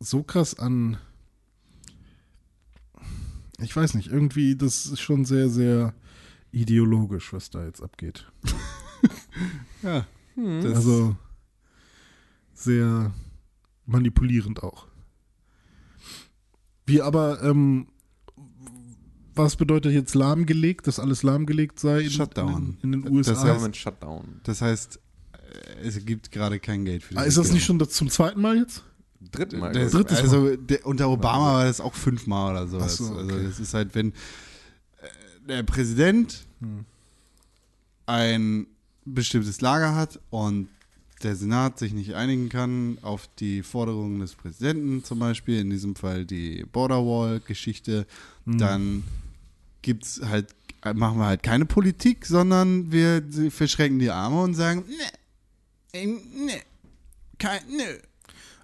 so krass an, ich weiß nicht, irgendwie, das ist schon sehr, sehr ideologisch, was da jetzt abgeht. Ja. Das, Also sehr manipulierend auch. Wie aber, ähm, was bedeutet jetzt lahmgelegt, dass alles lahmgelegt sei in, Shutdown. in, in den USA? Das heißt- Government Shutdown. das heißt, es gibt gerade kein Geld für die ah, ist das nicht schon das zum zweiten Mal jetzt? Dritten Mal. Das, Drittes also der, unter Obama war das auch fünfmal oder so. Ach so, Also okay. das ist halt, wenn äh, der Präsident Hm. ein bestimmtes Lager hat und der Senat sich nicht einigen kann auf die Forderungen des Präsidenten, zum Beispiel in diesem Fall die Border Wall-Geschichte, Hm. dann gibt's halt, machen wir halt keine Politik, sondern wir verschränken die Arme und sagen, ne, ne, kein, nö.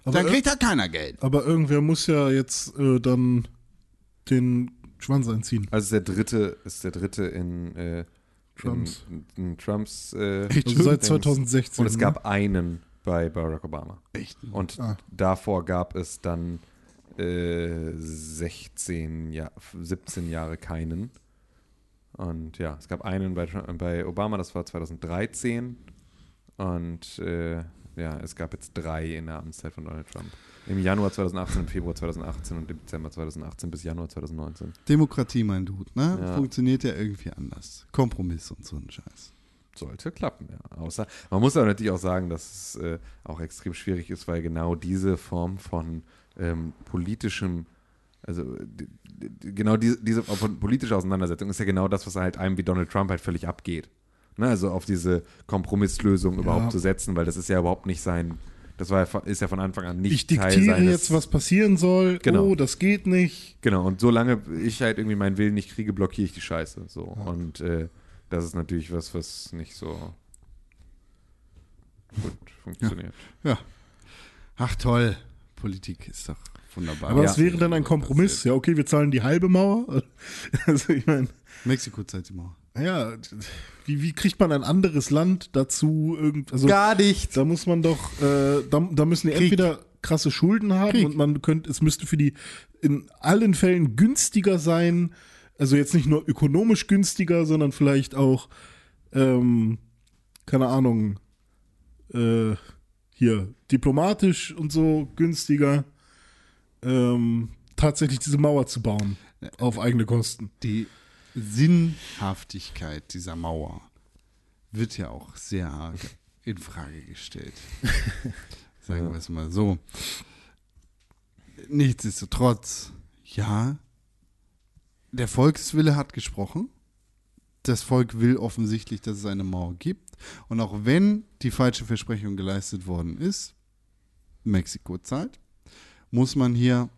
Aber, Dann kriegt halt keiner Geld. aber irgendwer muss ja jetzt äh, dann den Schwanz einziehen. Also ist der dritte, ist der dritte in, äh, Trumps. in, in Trumps äh, Also seit Dings. 2016. Und es ne? gab einen bei Barack Obama. Echt? Und Ah. davor gab es dann äh, 16, ja, 17 Jahre keinen. Und ja, es gab einen bei, Trump- bei Obama, das war 2013. Und äh, ja, es gab jetzt drei in der Amtszeit von Donald Trump. Im Januar 2018, im Februar 2018 und im Dezember 2018 bis Januar 2019. Demokratie, mein Dude, ne? Ja. Funktioniert ja irgendwie anders. Kompromiss und so ein Scheiß. Sollte klappen, ja. Außer, man muss aber natürlich auch sagen, dass es äh, auch extrem schwierig ist, weil genau diese Form von ähm, politischem, also die, die, genau diese, diese Form von politischer Auseinandersetzung ist ja genau das, was halt einem wie Donald Trump halt völlig abgeht. Ne? Also auf diese Kompromisslösung überhaupt zu setzen, weil das ist ja überhaupt nicht sein, das war ja, von- ist ja von Anfang an nicht Ich diktiere seines, jetzt, was passieren soll. Genau. Oh, das geht nicht. Genau, und solange ich halt irgendwie meinen Willen nicht kriege, blockiere ich die Scheiße. So. Und äh, das ist natürlich was, was nicht so gut funktioniert. Ja. Ach toll. Politik ist doch wunderbar. Aber Ja. was wäre denn ein Kompromiss? Ja, okay, wir zahlen die halbe Mauer. Also ich meine, Mexiko zahlt die Mauer. Ja, wie, wie kriegt man ein anderes Land dazu? Irgend, also Gar nicht. da muss man doch, äh, da, da müssen die Krieg. entweder krasse Schulden haben Krieg. und man könnte, es müsste für die in allen Fällen günstiger sein. Also jetzt nicht nur ökonomisch günstiger, sondern vielleicht auch, ähm, keine Ahnung, äh, hier diplomatisch und so günstiger, ähm, tatsächlich diese Mauer zu bauen auf eigene Kosten. Die Sinnhaftigkeit dieser Mauer wird ja auch sehr arg in Frage gestellt. Sagen wir es mal so. Nichtsdestotrotz, ja, der Volkswille hat gesprochen. Das Volk will offensichtlich, dass es eine Mauer gibt. Und auch wenn die falsche Versprechung geleistet worden ist, Mexiko zahlt, muss man hier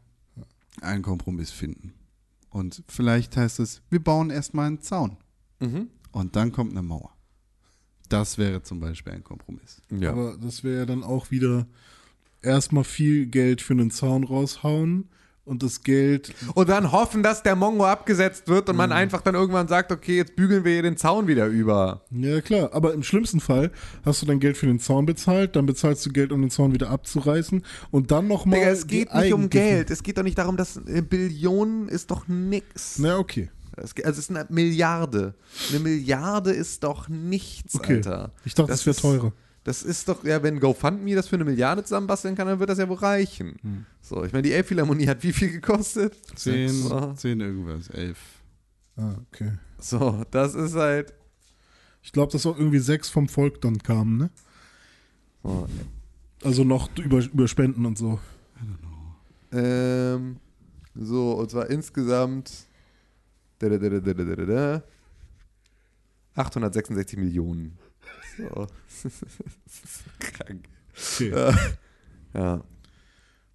einen Kompromiss finden. Und vielleicht heißt es, wir bauen erstmal einen Zaun Mhm. und dann kommt eine Mauer. Das wäre zum Beispiel ein Kompromiss. Ja. Aber das wäre ja dann auch wieder erstmal viel Geld für einen Zaun raushauen und das Geld. und dann hoffen, dass der Mongo abgesetzt wird und man einfach dann irgendwann sagt, okay, jetzt bügeln wir hier den Zaun wieder über. Ja, klar, aber im schlimmsten Fall hast du dann Geld für den Zaun bezahlt, dann bezahlst du Geld, um den Zaun wieder abzureißen und dann nochmal. Digga, es geht nicht um Geld. Es geht doch nicht darum, dass Billionen ist doch nix. Na, okay. Es, geht- also es ist eine Milliarde. Eine Milliarde ist doch nichts, Okay. Alter. Ich dachte, das, wäre ist- teurer. Das ist doch, ja, wenn GoFundMe das für eine Milliarde zusammenbasteln kann, dann wird das ja wohl reichen. Hm. So, ich meine, die Elbphilharmonie hat wie viel gekostet? Zehn, so. zehn irgendwas, elf. Ah, okay. So, das ist halt. Ich glaube, dass auch irgendwie sechs vom Volk dann kamen, ne? So. Also noch über, über Spenden und so. I don't know. Ähm, so, und zwar insgesamt 866 Millionen. So. Krank. Okay. Ja. Ja.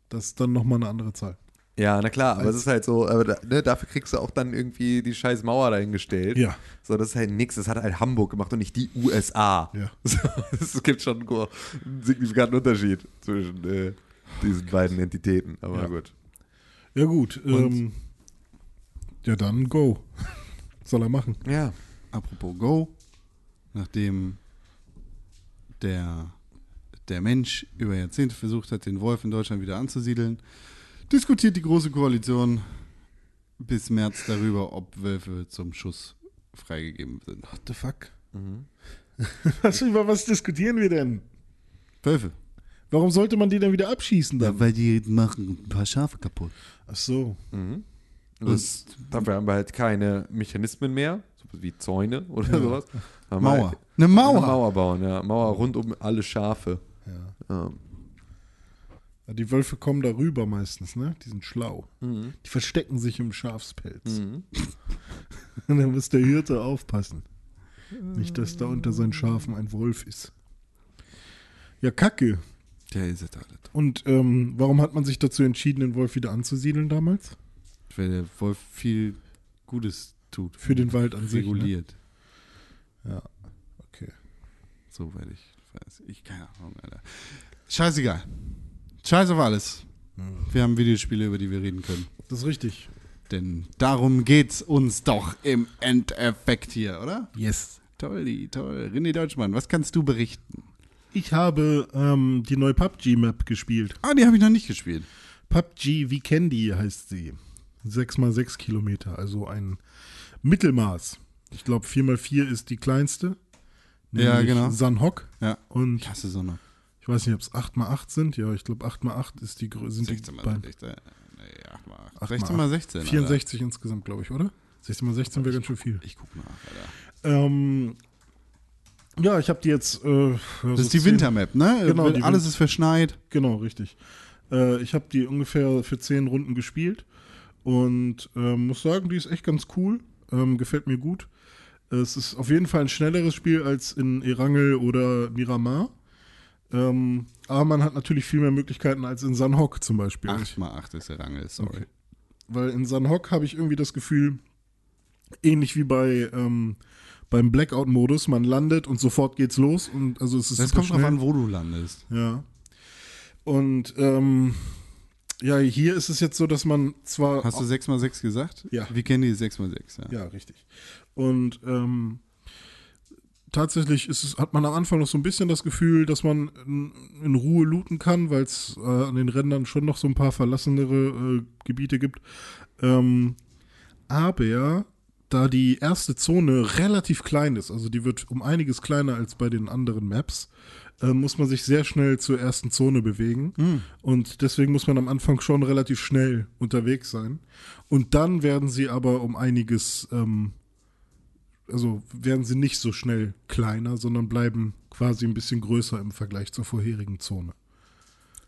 Das ist dann nochmal eine andere Zahl. Ja, na klar, aber es ist halt so, aber da, ne, dafür kriegst du auch dann irgendwie die scheiß Mauer dahingestellt. Ja. So, das ist halt nix, das hat halt Hamburg gemacht und nicht die USA. Ja. So, es gibt schon einen signifikanten Unterschied zwischen äh, diesen beiden Entitäten, aber Ja. gut. Ja, gut. Ähm, ja, dann go. Soll er machen. Ja. Apropos Go, nachdem der, der Mensch über Jahrzehnte versucht hat, den Wolf in Deutschland wieder anzusiedeln, diskutiert die Große Koalition bis März darüber, ob Wölfe zum Schuss freigegeben sind. What the fuck? Mhm. Was, über was diskutieren wir denn? Wölfe. Warum sollte man die denn wieder abschießen dann? Ja, weil die machen ein paar Schafe kaputt. Ach so. Mhm. Das, dafür haben wir halt keine Mechanismen mehr, wie Zäune oder sowas. Haben Mauer. Halt Eine eine Mauer. Mauer bauen, ja. Mauer rund um alle Schafe. Ja. Ähm, Ja, Die Wölfe kommen darüber meistens, ne? Die sind schlau. mhm. Die verstecken sich im Schafspelz. Mhm. Und dann muss der Hirte aufpassen. Nicht, dass da unter seinen Schafen ein Wolf ist. Ja, Kacke. Der ist es alles. Und ähm, warum hat man sich dazu entschieden, den Wolf wieder anzusiedeln damals? Weil der Wolf viel Gutes tut. Für den Wald an sich. Ne? Reguliert. Ja, okay. Soweit ich weiß. Ich keine Ahnung, Alter. Scheißegal. Scheiß auf alles. Wir haben Videospiele, über die wir reden können. Das ist richtig. Denn darum geht's uns doch im Endeffekt hier, oder? Yes. Toll, toll. René Deutschmann, was kannst du berichten? Ich habe ähm, die neue PUBG-Map gespielt. Ah, die habe ich noch nicht gespielt. PUBG Weekendy heißt sie. 6x6 Kilometer, also ein Mittelmaß. Ich glaube, 4x4 ist die kleinste. Ja, genau. Sanhok. Ja. Und Ich hasse Sonne. Ich weiß nicht, ob es 8x8 sind. Ja, ich glaube 8x8 ist die Grö- sind 16 die mal, beiden. 16, nee, 8 mal 8. 8 16 mal 16. Alter. 64 insgesamt, glaube ich, oder? 16 mal 16 wäre ganz schön viel. Ich guck nach, Alter. Ähm, ja, ich habe die jetzt. Äh, Das so ist die 10 Wintermap, ne? Genau, Alles Win- ist verschneit. Genau, richtig. Äh, ich habe die ungefähr für 10 Runden gespielt und ähm, muss sagen, die ist echt ganz cool. Ähm, gefällt mir gut. Es ist auf jeden Fall ein schnelleres Spiel als in Erangel oder Miramar. Ähm, aber man hat natürlich viel mehr Möglichkeiten als in Sanhok zum Beispiel. 8 mal 8 ist der Rangel, sorry. Okay. Weil in Sanhok habe ich irgendwie das Gefühl, ähnlich wie bei ähm, beim Blackout-Modus, man landet und sofort geht's los. Und also es ist Das kommt drauf schnell. an, wo du landest. Ja. Und ähm, ja, hier ist es jetzt so, dass man zwar. Hast du 6 mal 6 gesagt? Ja. Wir kennen die 6 mal 6, ja. Ja, richtig. Und ähm, tatsächlich ist es, hat man am Anfang noch so ein bisschen das Gefühl, dass man in, in Ruhe looten kann, weil es äh, an den Rändern schon noch so ein paar verlassenere äh, Gebiete gibt. Ähm, aber da die erste Zone relativ klein ist, also die wird um einiges kleiner als bei den anderen Maps, äh, muss man sich sehr schnell zur ersten Zone bewegen. Und deswegen muss man am Anfang schon relativ schnell unterwegs sein. Und dann werden sie aber um einiges, ähm, also werden sie nicht so schnell kleiner, sondern bleiben quasi ein bisschen größer im Vergleich zur vorherigen Zone.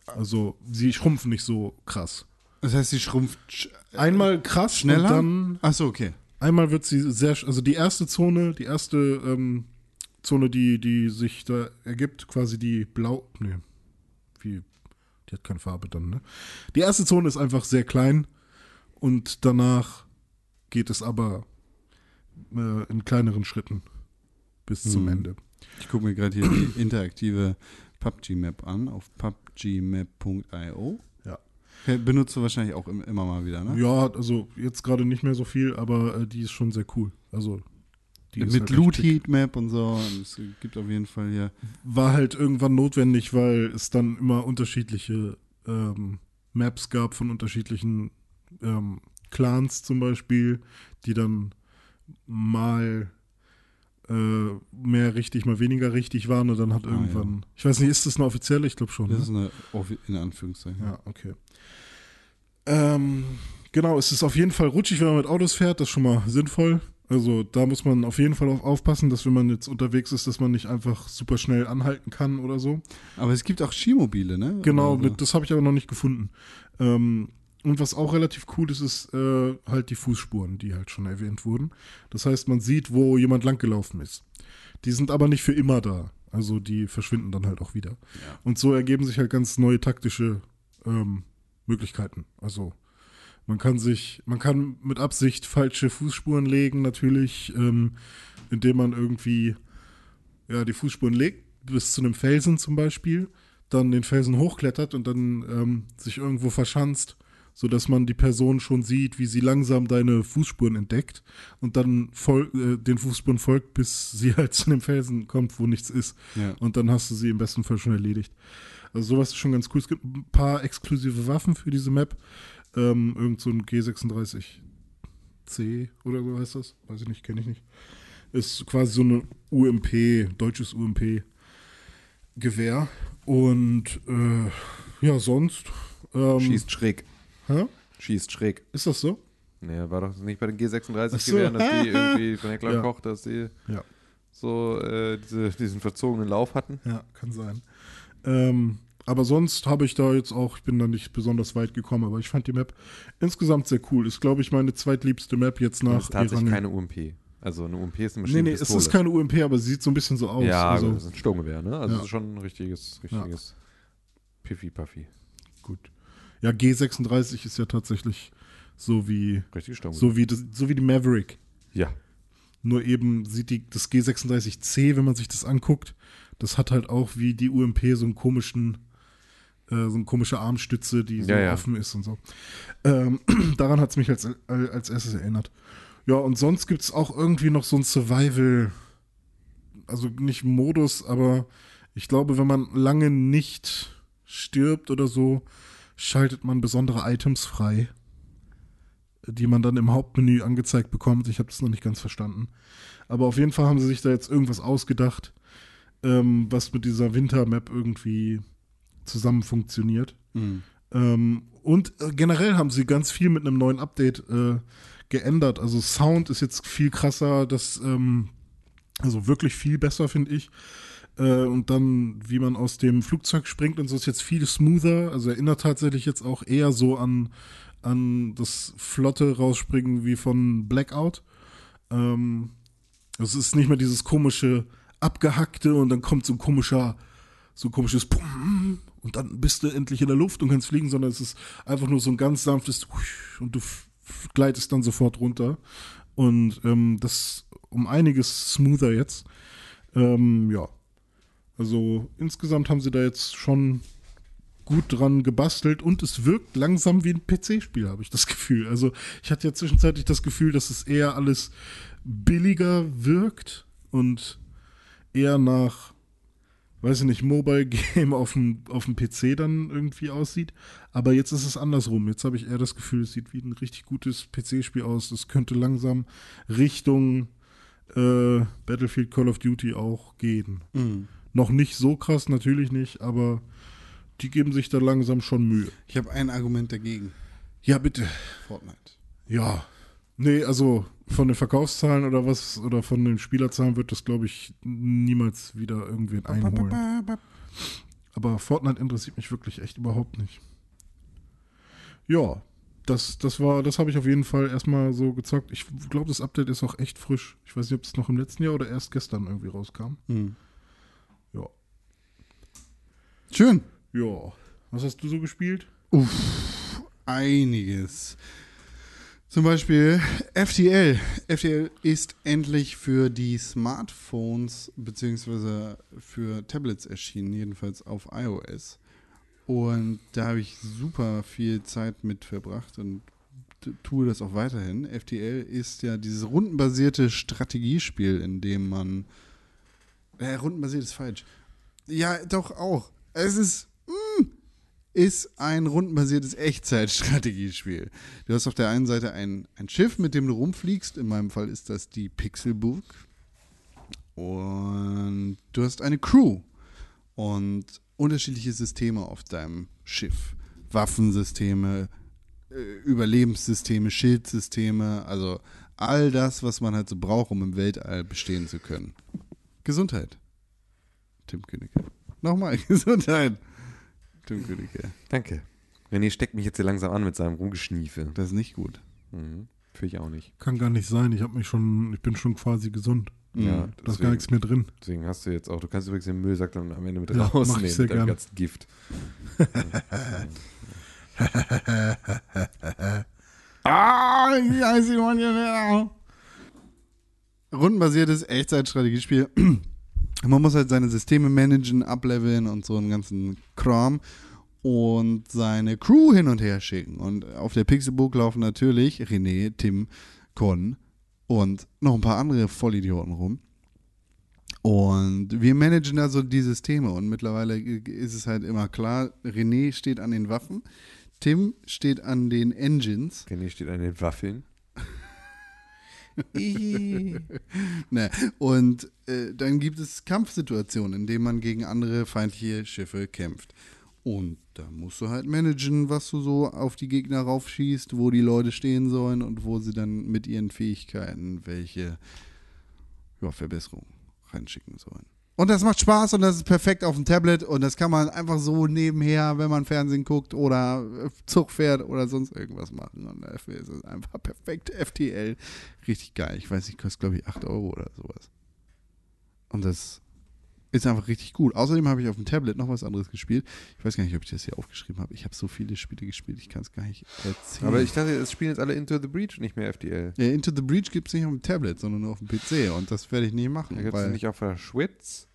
Also sie schrumpfen nicht so krass. Das heißt, sie schrumpft sch Einmal krass schneller? und dann Achso, okay. Einmal wird sie sehr, also die erste Zone, die erste ähm, Zone, die, die sich da ergibt, quasi die blau, nee, wie, die hat keine Farbe dann, ne? Die erste Zone ist einfach sehr klein und danach geht es aber äh, in kleineren Schritten bis zum Hm. Ende. Ich gucke mir gerade hier die interaktive PUBG-Map an auf pubgmap.io. Ja. Benutzt du wahrscheinlich auch im, immer mal wieder, ne? Ja, also jetzt gerade nicht mehr so viel, aber äh, die ist schon sehr cool. Also Mit halt Loot schick. Heat Map und so. Und es gibt auf jeden Fall hier. war halt irgendwann notwendig, weil es dann immer unterschiedliche ähm, Maps gab von unterschiedlichen ähm, Clans zum Beispiel, die dann mal äh, mehr richtig, mal weniger richtig waren und dann hat Ah, irgendwann, ich weiß nicht, ist das eine offizielle? Ich glaube schon. Das ne? ist eine, in Anführungszeichen. Ja, okay. Ähm, genau, es ist auf jeden Fall rutschig, wenn man mit Autos fährt, das ist schon mal sinnvoll. Also da muss man auf jeden Fall auf aufpassen, dass wenn man jetzt unterwegs ist, dass man nicht einfach super schnell anhalten kann oder so. Aber es gibt auch Skimobile, ne? Genau, Oder so. mit, das habe ich aber noch nicht gefunden. Ähm, und was auch relativ cool ist, ist äh, halt die Fußspuren, die halt schon erwähnt wurden. Das heißt, man sieht, wo jemand langgelaufen ist. Die sind aber nicht für immer da. Also die verschwinden dann halt auch wieder. Und so ergeben sich halt ganz neue taktische ähm, Möglichkeiten. Also man kann sich, man kann mit Absicht falsche Fußspuren legen, natürlich, ähm, indem man irgendwie ja, die Fußspuren legt, bis zu einem Felsen zum Beispiel, dann den Felsen hochklettert und dann ähm, sich irgendwo verschanzt, sodass man die Person schon sieht, wie sie langsam deine Fußspuren entdeckt und dann fol äh, den Fußspuren folgt, bis sie halt zu einem Felsen kommt, wo nichts ist. Ja. Und dann hast du sie im besten Fall schon erledigt. Also sowas ist schon ganz cool. Es gibt ein paar exklusive Waffen für diese Map. Ähm, irgend so ein G36C oder so heißt das. Weiß ich nicht, kenne ich nicht. Ist quasi so eine UMP, deutsches UMP-Gewehr. Und äh, ja, sonst. Ähm, Schießt schräg. Hä? Schießt schräg. Ist das so? Nee, war doch nicht bei den G36 Ach so. gewesen, dass die irgendwie von Heckler Ja. Koch, dass die Ja. so äh, diese, diesen verzogenen Lauf hatten. Ja, kann sein. Ähm, aber sonst habe ich da jetzt auch, ich bin da nicht besonders weit gekommen, aber ich fand die Map insgesamt sehr cool. Ist, glaube ich, meine zweitliebste Map jetzt nach es ist tatsächlich keine UMP. Also eine UMP ist eine Nee, nee, es Maschinenpistole. ist keine UMP, aber sie sieht so ein bisschen so aus. Ja, also, das ist ein Sturmgewehr, ne? Also Ja. es ist schon ein richtiges, richtiges Piffy-Puffy. gut. Ja, G36 ist ja tatsächlich so wie, Richtiges Sturmgewehr. so wie, das, so wie die Maverick. ja. Nur eben sieht die, das G36C, wenn man sich das anguckt, das hat halt auch wie die UMP so einen komischen, äh, so eine komische Armstütze, die so Ja, ja. offen ist und so. Ähm, daran hat es mich als, als erstes erinnert. Ja, und sonst gibt es auch irgendwie noch so ein Survival, also nicht Modus, aber ich glaube, wenn man lange nicht stirbt oder so, schaltet man besondere Items frei, die man dann im Hauptmenü angezeigt bekommt. Ich habe das noch nicht ganz verstanden. Aber auf jeden Fall haben sie sich da jetzt irgendwas ausgedacht, ähm, was mit dieser Wintermap irgendwie zusammen funktioniert. Ähm, und äh, generell haben sie ganz viel mit einem neuen Update äh, geändert. Also Sound ist jetzt viel krasser, das ähm, also wirklich viel besser, finde ich. Äh, und dann, wie man aus dem Flugzeug springt und so, ist jetzt viel smoother. Also erinnert tatsächlich jetzt auch eher so an, an das flotte Rausspringen wie von Blackout. Ähm, es ist nicht mehr dieses komische, abgehackte und dann kommt so ein komischer, so ein komisches Pum und dann bist du endlich in der Luft und kannst fliegen, sondern es ist einfach nur so ein ganz sanftes und du gleitest dann sofort runter. Und ähm, das um einiges smoother jetzt. Ähm, ja. Also insgesamt haben sie da jetzt schon gut dran gebastelt und es wirkt langsam wie ein PC-Spiel, habe ich das Gefühl. Also ich hatte ja zwischenzeitlich das Gefühl, dass es eher alles billiger wirkt und eher nach, weiß ich nicht, Mobile Game auf dem, auf dem PC dann irgendwie aussieht. Aber jetzt ist es andersrum. Jetzt habe ich eher das Gefühl, es sieht wie ein richtig gutes PC-Spiel aus. Es könnte langsam Richtung äh, Battlefield Call of Duty auch gehen. Noch nicht so krass, natürlich nicht, aber die geben sich da langsam schon Mühe. Ich habe ein Argument dagegen. Ja, bitte. Fortnite. Ja. Nee, also von den Verkaufszahlen oder was, oder von den Spielerzahlen wird das, glaube ich, niemals wieder irgendwen einholen. Aber Fortnite interessiert mich wirklich echt überhaupt nicht. Ja, das, das war, das habe ich auf jeden Fall erstmal so gezockt. Ich glaube, das Update ist auch echt frisch. Ich weiß nicht, ob es noch im letzten Jahr oder erst gestern irgendwie rauskam. Hm. Ja. Schön. Ja. Was hast du so gespielt? Einiges. Zum Beispiel FTL. FTL ist endlich für die Smartphones beziehungsweise für Tablets erschienen, jedenfalls auf iOS. Und da habe ich super viel Zeit mit verbracht und tue das auch weiterhin. FTL ist ja dieses rundenbasierte Strategiespiel, in dem man. Äh, rundenbasiert ist falsch. Ja, doch auch. Es ist. Ist ein rundenbasiertes Echtzeitstrategiespiel. Du hast auf der einen Seite ein, ein Schiff, mit dem du rumfliegst. In meinem Fall ist das die Pixelburg. Und du hast eine Crew und unterschiedliche Systeme auf deinem Schiff. Waffensysteme, äh, Überlebenssysteme, Schildsysteme, also all das, was man halt so braucht, um im Weltall bestehen zu können. Gesundheit. Tim Königke. Nochmal, Gesundheit. Tim Königke. Danke. René steckt mich jetzt hier langsam an mit seinem Rumgeschniefe. Das ist nicht gut. Mhm. Fühle ich auch nicht. Kann gar nicht sein. Ich habe mich schon, ich bin schon quasi gesund. Ja, Da ist gar nichts mehr drin. deswegen hast du jetzt auch, du kannst übrigens den Müllsack dann am Ende mit Ja, mach ich rausnehmen sehr mit deinem gerne. ganzen Gift. Ah, wie heißt die? Rundenbasiertes Echtzeitstrategiespiel. Man muss halt seine Systeme managen, ableveln und so einen ganzen Kram und seine Crew hin und her schicken. Und auf der Pixelbook laufen natürlich René, Tim, Con und noch ein paar andere Vollidioten rum. Und wir managen also die Systeme und mittlerweile ist es halt immer klar, René steht an den Waffen, Tim steht an den Engines René steht an den Waffeln. Ne. Und äh, dann gibt es Kampfsituationen, in denen man gegen andere feindliche Schiffe kämpft. Und da musst du halt managen, was du so auf die Gegner raufschießt, wo die Leute stehen sollen und wo sie dann mit ihren Fähigkeiten welche ja, Verbesserungen reinschicken sollen. Und das macht Spaß und das ist perfekt auf dem Tablet und das kann man einfach so nebenher, wenn man Fernsehen guckt oder äh, Zug fährt oder sonst irgendwas machen. Und dafür ist es einfach perfekt FTL. Richtig geil. Ich weiß nicht, kostet glaube ich 8 Euro oder sowas. Und das ist einfach richtig gut. Außerdem habe ich auf dem Tablet noch was anderes gespielt. Ich weiß gar nicht, ob ich das hier aufgeschrieben habe. Ich habe so viele Spiele gespielt, ich kann es gar nicht erzählen. Aber ich dachte, es spielen jetzt alle Into the Breach, nicht mehr FDL. ja, Into the Breach gibt es nicht auf dem Tablet, sondern nur auf dem PC. Und das werde ich nicht machen. Da gibt es nicht auf der Schwitz.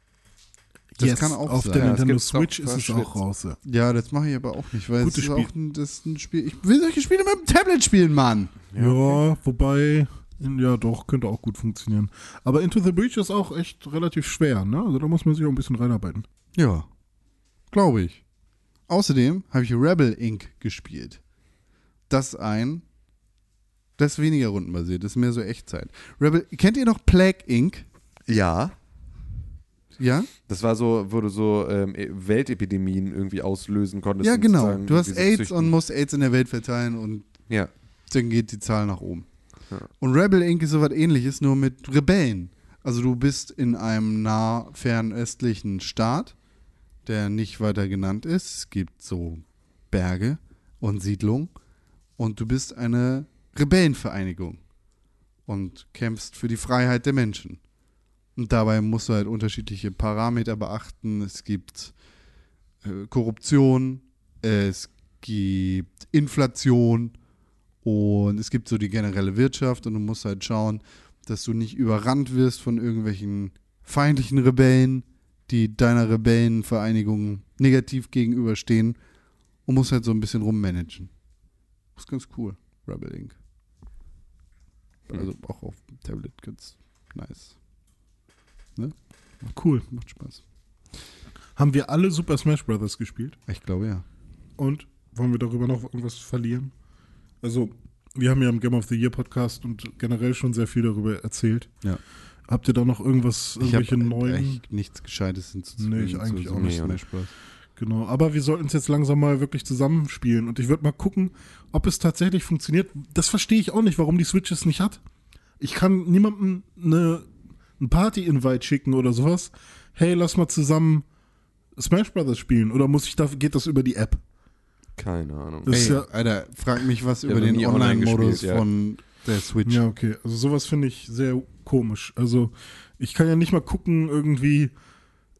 Das Jetzt kann auch auf sein. der Ja, Nintendo doch Switch ist es auch raus. ja. ja, das mache ich aber auch nicht, weil Gutes es ist Spiel. auch ein, das ist ein Spiel. Ich will solche Spiele mit dem Tablet spielen, Mann. Ja, wobei, ja doch, könnte auch gut funktionieren. Aber Into the Breach ist auch echt relativ schwer, ne? Also da muss man sich auch ein bisschen reinarbeiten. Ja, glaube ich. Außerdem habe ich Rebel Inc. gespielt. Das ist ein, das ist weniger rundenbasiert, das ist mehr so Echtzeit. Rebel, kennt ihr noch Plague Inc.? Ja. Ja? Das war so, wo du so ähm, e- Weltepidemien irgendwie auslösen konntest. Ja, genau. Du hast AIDS züchten. und musst AIDS in der Welt verteilen und Ja. dann geht die Zahl nach oben. Und Rebel Inc. ist sowas ähnliches, nur mit Rebellen. Also du bist in einem nah fernöstlichen Staat, der nicht weiter genannt ist. Es gibt so Berge und Siedlungen. Und du bist eine Rebellenvereinigung und kämpfst für die Freiheit der Menschen. Und dabei musst du halt unterschiedliche Parameter beachten. Es gibt äh, Korruption, es gibt Inflation und es gibt so die generelle Wirtschaft und du musst halt schauen, dass du nicht überrannt wirst von irgendwelchen feindlichen Rebellen, die deiner Rebellenvereinigung negativ gegenüberstehen und musst halt so ein bisschen rummanagen. Das ist ganz cool, Rebel Inc. Also auch auf dem Tablet ganz nice. Cool. Macht Spaß. Haben wir alle Super Smash Brothers gespielt? Ich glaube ja. Und wollen wir darüber noch irgendwas verlieren? Also, wir haben ja im Game of the Year Podcast und generell schon sehr viel darüber erzählt. Ja. Habt ihr da noch irgendwas, Ich habe irgendwelche neuen? nichts Gescheites hinzuzufügen. Nee, ich eigentlich zu auch nicht. Smash Bros. Genau, aber wir sollten es jetzt langsam mal wirklich zusammenspielen und ich würde mal gucken, ob es tatsächlich funktioniert. Das verstehe ich auch nicht, warum die Switch es nicht hat. Ich kann niemandem eine, ein Party-Invite schicken oder sowas. Hey, lass mal zusammen Smash Brothers spielen oder muss ich da, geht das über die App? Keine Ahnung. Das ist Ey, ja, Alter, frag mich was über den Online-Modus ja. von der Switch. ja, okay. Also sowas finde ich sehr komisch. Also ich kann ja nicht mal gucken, irgendwie,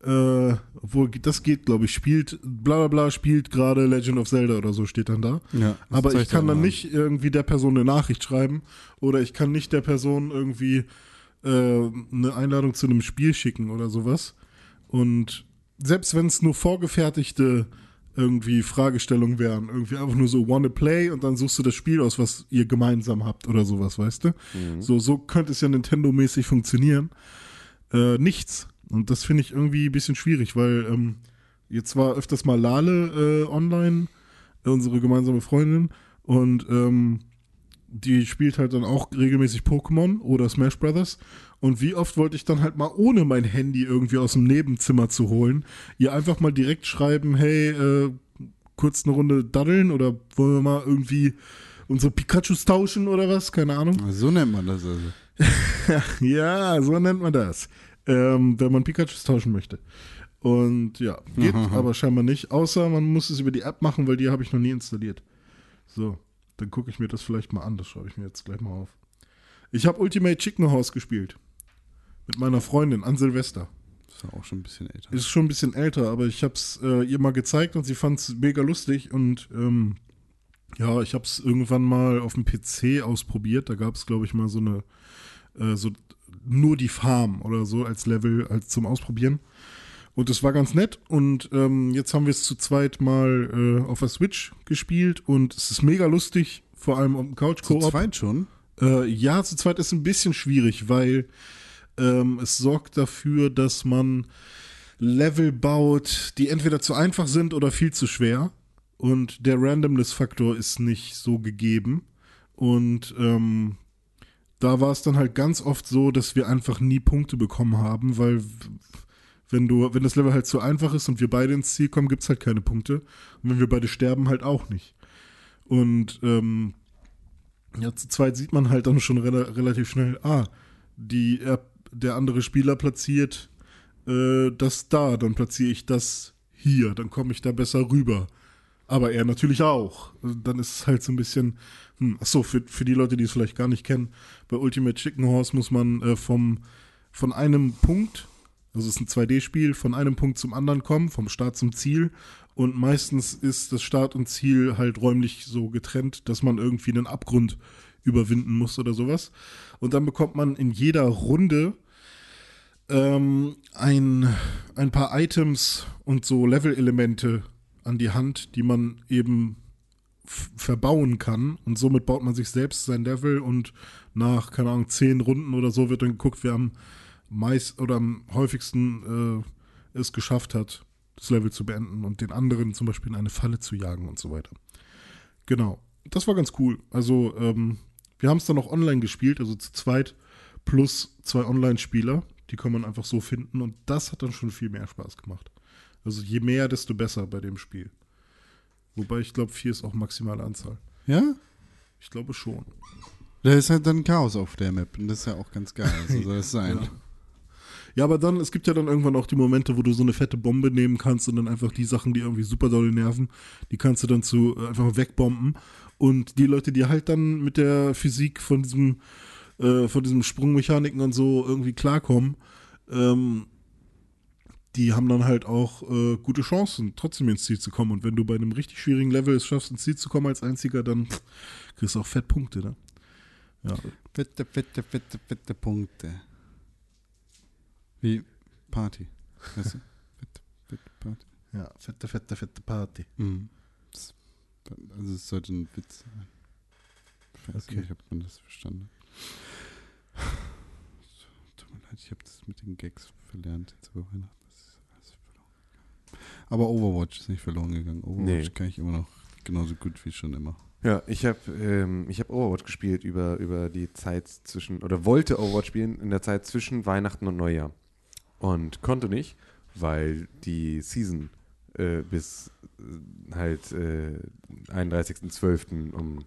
äh, wo das geht, glaube ich, spielt, bla bla bla, spielt gerade Legend of Zelda oder so, steht dann da. Ja, das Aber ich kann dann mal. nicht irgendwie der Person eine Nachricht schreiben oder ich kann nicht der Person irgendwie äh, eine Einladung zu einem Spiel schicken oder sowas. Und selbst wenn es nur vorgefertigte irgendwie Fragestellungen wären, irgendwie einfach nur so wanna play und dann suchst du das Spiel aus, was ihr gemeinsam habt oder sowas, weißt du? So, so könnte es ja Nintendo-mäßig funktionieren. Äh, nichts. Und das finde ich irgendwie ein bisschen schwierig, weil ähm, jetzt war öfters mal Lale äh, online, äh, unsere gemeinsame Freundin, und ähm, die spielt halt dann auch regelmäßig Pokémon oder Smash Brothers. Und wie oft wollte ich dann halt mal ohne mein Handy irgendwie aus dem Nebenzimmer zu holen, ihr einfach mal direkt schreiben, hey, äh, kurz eine Runde daddeln oder wollen wir mal irgendwie unsere Pikachus tauschen oder was? Keine Ahnung. So nennt man das also. Ja, so nennt man das. Ähm, wenn man Pikachus tauschen möchte. Und ja, geht Aha. aber scheinbar nicht. Außer man muss es über die App machen, weil die habe ich noch nie installiert. So, dann gucke ich mir das vielleicht mal an. Das schreibe ich mir jetzt gleich mal auf. Ich habe Ultimate Chicken House gespielt. Mit meiner Freundin an Silvester. Ist ja auch schon ein bisschen älter. Ist schon ein bisschen älter, aber ich habe es äh, ihr mal gezeigt und sie fand es mega lustig. Und ähm, ja, ich habe es irgendwann mal auf dem PC ausprobiert. Da gab es, glaube ich, mal so eine, äh, so nur die Farm oder so als Level als zum Ausprobieren. Und das war ganz nett. Und ähm, jetzt haben wir es zu zweit mal äh, auf der Switch gespielt und es ist mega lustig, vor allem um Couch Zu Koop. zweit schon? Äh, ja, zu zweit ist ein bisschen schwierig, weil ähm, es sorgt dafür, dass man Level baut, die entweder zu einfach sind oder viel zu schwer. Und der Randomness-Faktor ist nicht so gegeben. Und ähm, da war es dann halt ganz oft so, dass wir einfach nie Punkte bekommen haben, weil wenn du, wenn das Level halt zu einfach ist und wir beide ins Ziel kommen, gibt es halt keine Punkte. Und wenn wir beide sterben, halt auch nicht. Und ähm, ja, zu zweit sieht man halt dann schon rela relativ schnell, ah, die, er, der andere Spieler platziert äh, das da, dann platziere ich das hier, dann komme ich da besser rüber. Aber er natürlich auch. Dann ist es halt so ein bisschen, hm, achso, für, für die Leute, die es vielleicht gar nicht kennen, bei Ultimate Chicken Horse muss man äh, vom, von einem Punkt, also es ist ein 2D-Spiel, von einem Punkt zum anderen kommen, vom Start zum Ziel. Und meistens ist das Start und Ziel halt räumlich so getrennt, dass man irgendwie einen Abgrund überwinden muss oder sowas. Und dann bekommt man in jeder Runde ähm, ein, ein paar Items und so Level-Elemente an die Hand, die man eben verbauen kann. Und somit baut man sich selbst sein Level und nach, keine Ahnung, zehn Runden oder so wird dann geguckt, wer am meist oder am häufigsten äh, es geschafft hat, das Level zu beenden und den anderen zum Beispiel in eine Falle zu jagen und so weiter. Genau. Das war ganz cool. Also, ähm, wir haben es dann noch online gespielt, also zu zweit plus zwei Online-Spieler, Die kann man einfach so finden und das hat dann schon viel mehr Spaß gemacht. Also je mehr, desto besser bei dem Spiel. Wobei ich glaube, vier ist auch maximale Anzahl. Ja? Ich glaube schon. Da ist halt dann Chaos auf der Map und das ist ja auch ganz geil. So soll es sein. Ja. Ja, aber dann, es gibt ja dann irgendwann auch die Momente, wo du so eine fette Bombe nehmen kannst und dann einfach die Sachen, die irgendwie super doll nerven, die kannst du dann zu äh, einfach wegbomben. Und die Leute, die halt dann mit der Physik von diesem, äh, von diesem Sprungmechaniken und so irgendwie klarkommen, ähm, die haben dann halt auch äh, gute Chancen, trotzdem ins Ziel zu kommen. Und wenn du bei einem richtig schwierigen Level es schaffst, ins Ziel zu kommen als einziger, dann kriegst du auch fett Punkte, ne? Ja. Fette, fette, fette, fette Punkte. Wie Party. Weißt du? Fette, fette Party. ja, fette, fette, fette Party. Mhm. Das, also es sollte ein Witz sein. Ich weiß Okay. nicht, ob man das verstanden hat. Tut mir leid, ich habe das mit den Gags verlernt jetzt über Weihnachten. Das ist alles verloren gegangen. Aber Overwatch ist nicht verloren gegangen. Overwatch Nee. kann ich immer noch genauso gut wie schon immer. Ja, ich habe ähm, ich hab Overwatch gespielt über, über die Zeit zwischen, oder wollte Overwatch spielen in der Zeit zwischen Weihnachten und Neujahr. Und konnte nicht, weil die Season äh, bis äh, halt äh, 31.12. um,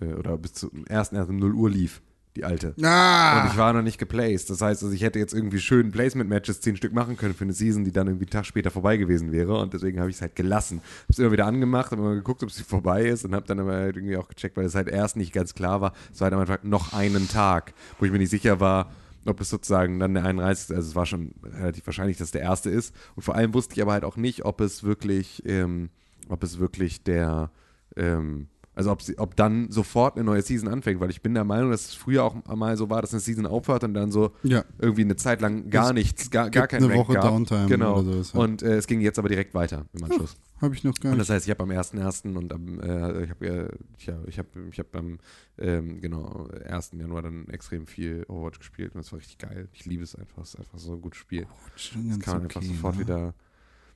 äh, oder bis zum 1.1. um 0 Uhr lief, die alte. Ah! Und ich war noch nicht geplaced. Das heißt, also ich hätte jetzt irgendwie schön Placement-Matches, zehn Stück machen können für eine Season, die dann irgendwie einen Tag später vorbei gewesen wäre. Und deswegen habe ich es halt gelassen. Habe es immer wieder angemacht, habe immer geguckt, ob sie vorbei ist und habe dann aber halt irgendwie auch gecheckt, weil es halt erst nicht ganz klar war. Es war halt am Anfang noch einen Tag, wo ich mir nicht sicher war, ob es sozusagen dann der 31. Also es war schon relativ wahrscheinlich, dass es der erste ist. Und vor allem wusste ich aber halt auch nicht, ob es wirklich, ähm, ob es wirklich der ähm, also ob, sie, ob dann sofort eine neue Season anfängt, weil ich bin der Meinung, dass es früher auch mal so war, dass eine Season aufhört und dann so Ja. irgendwie eine Zeit lang gar Es nichts, gar, gar kein eine Rank Woche gab. Downtime genau. oder sowas, ja. Und äh, es ging jetzt aber direkt weiter im Anschluss. Habe ich noch gar Und nicht. das heißt, ich habe am 1.1. und am, äh, ich habe äh, ja, ich hab, ich hab am ähm, genau, 1. Januar dann extrem viel Overwatch gespielt und das war richtig geil. Ich liebe es einfach. Es ist einfach so ein gutes Spiel. Schon Das ganz kann man einfach okay, sofort ne? wieder.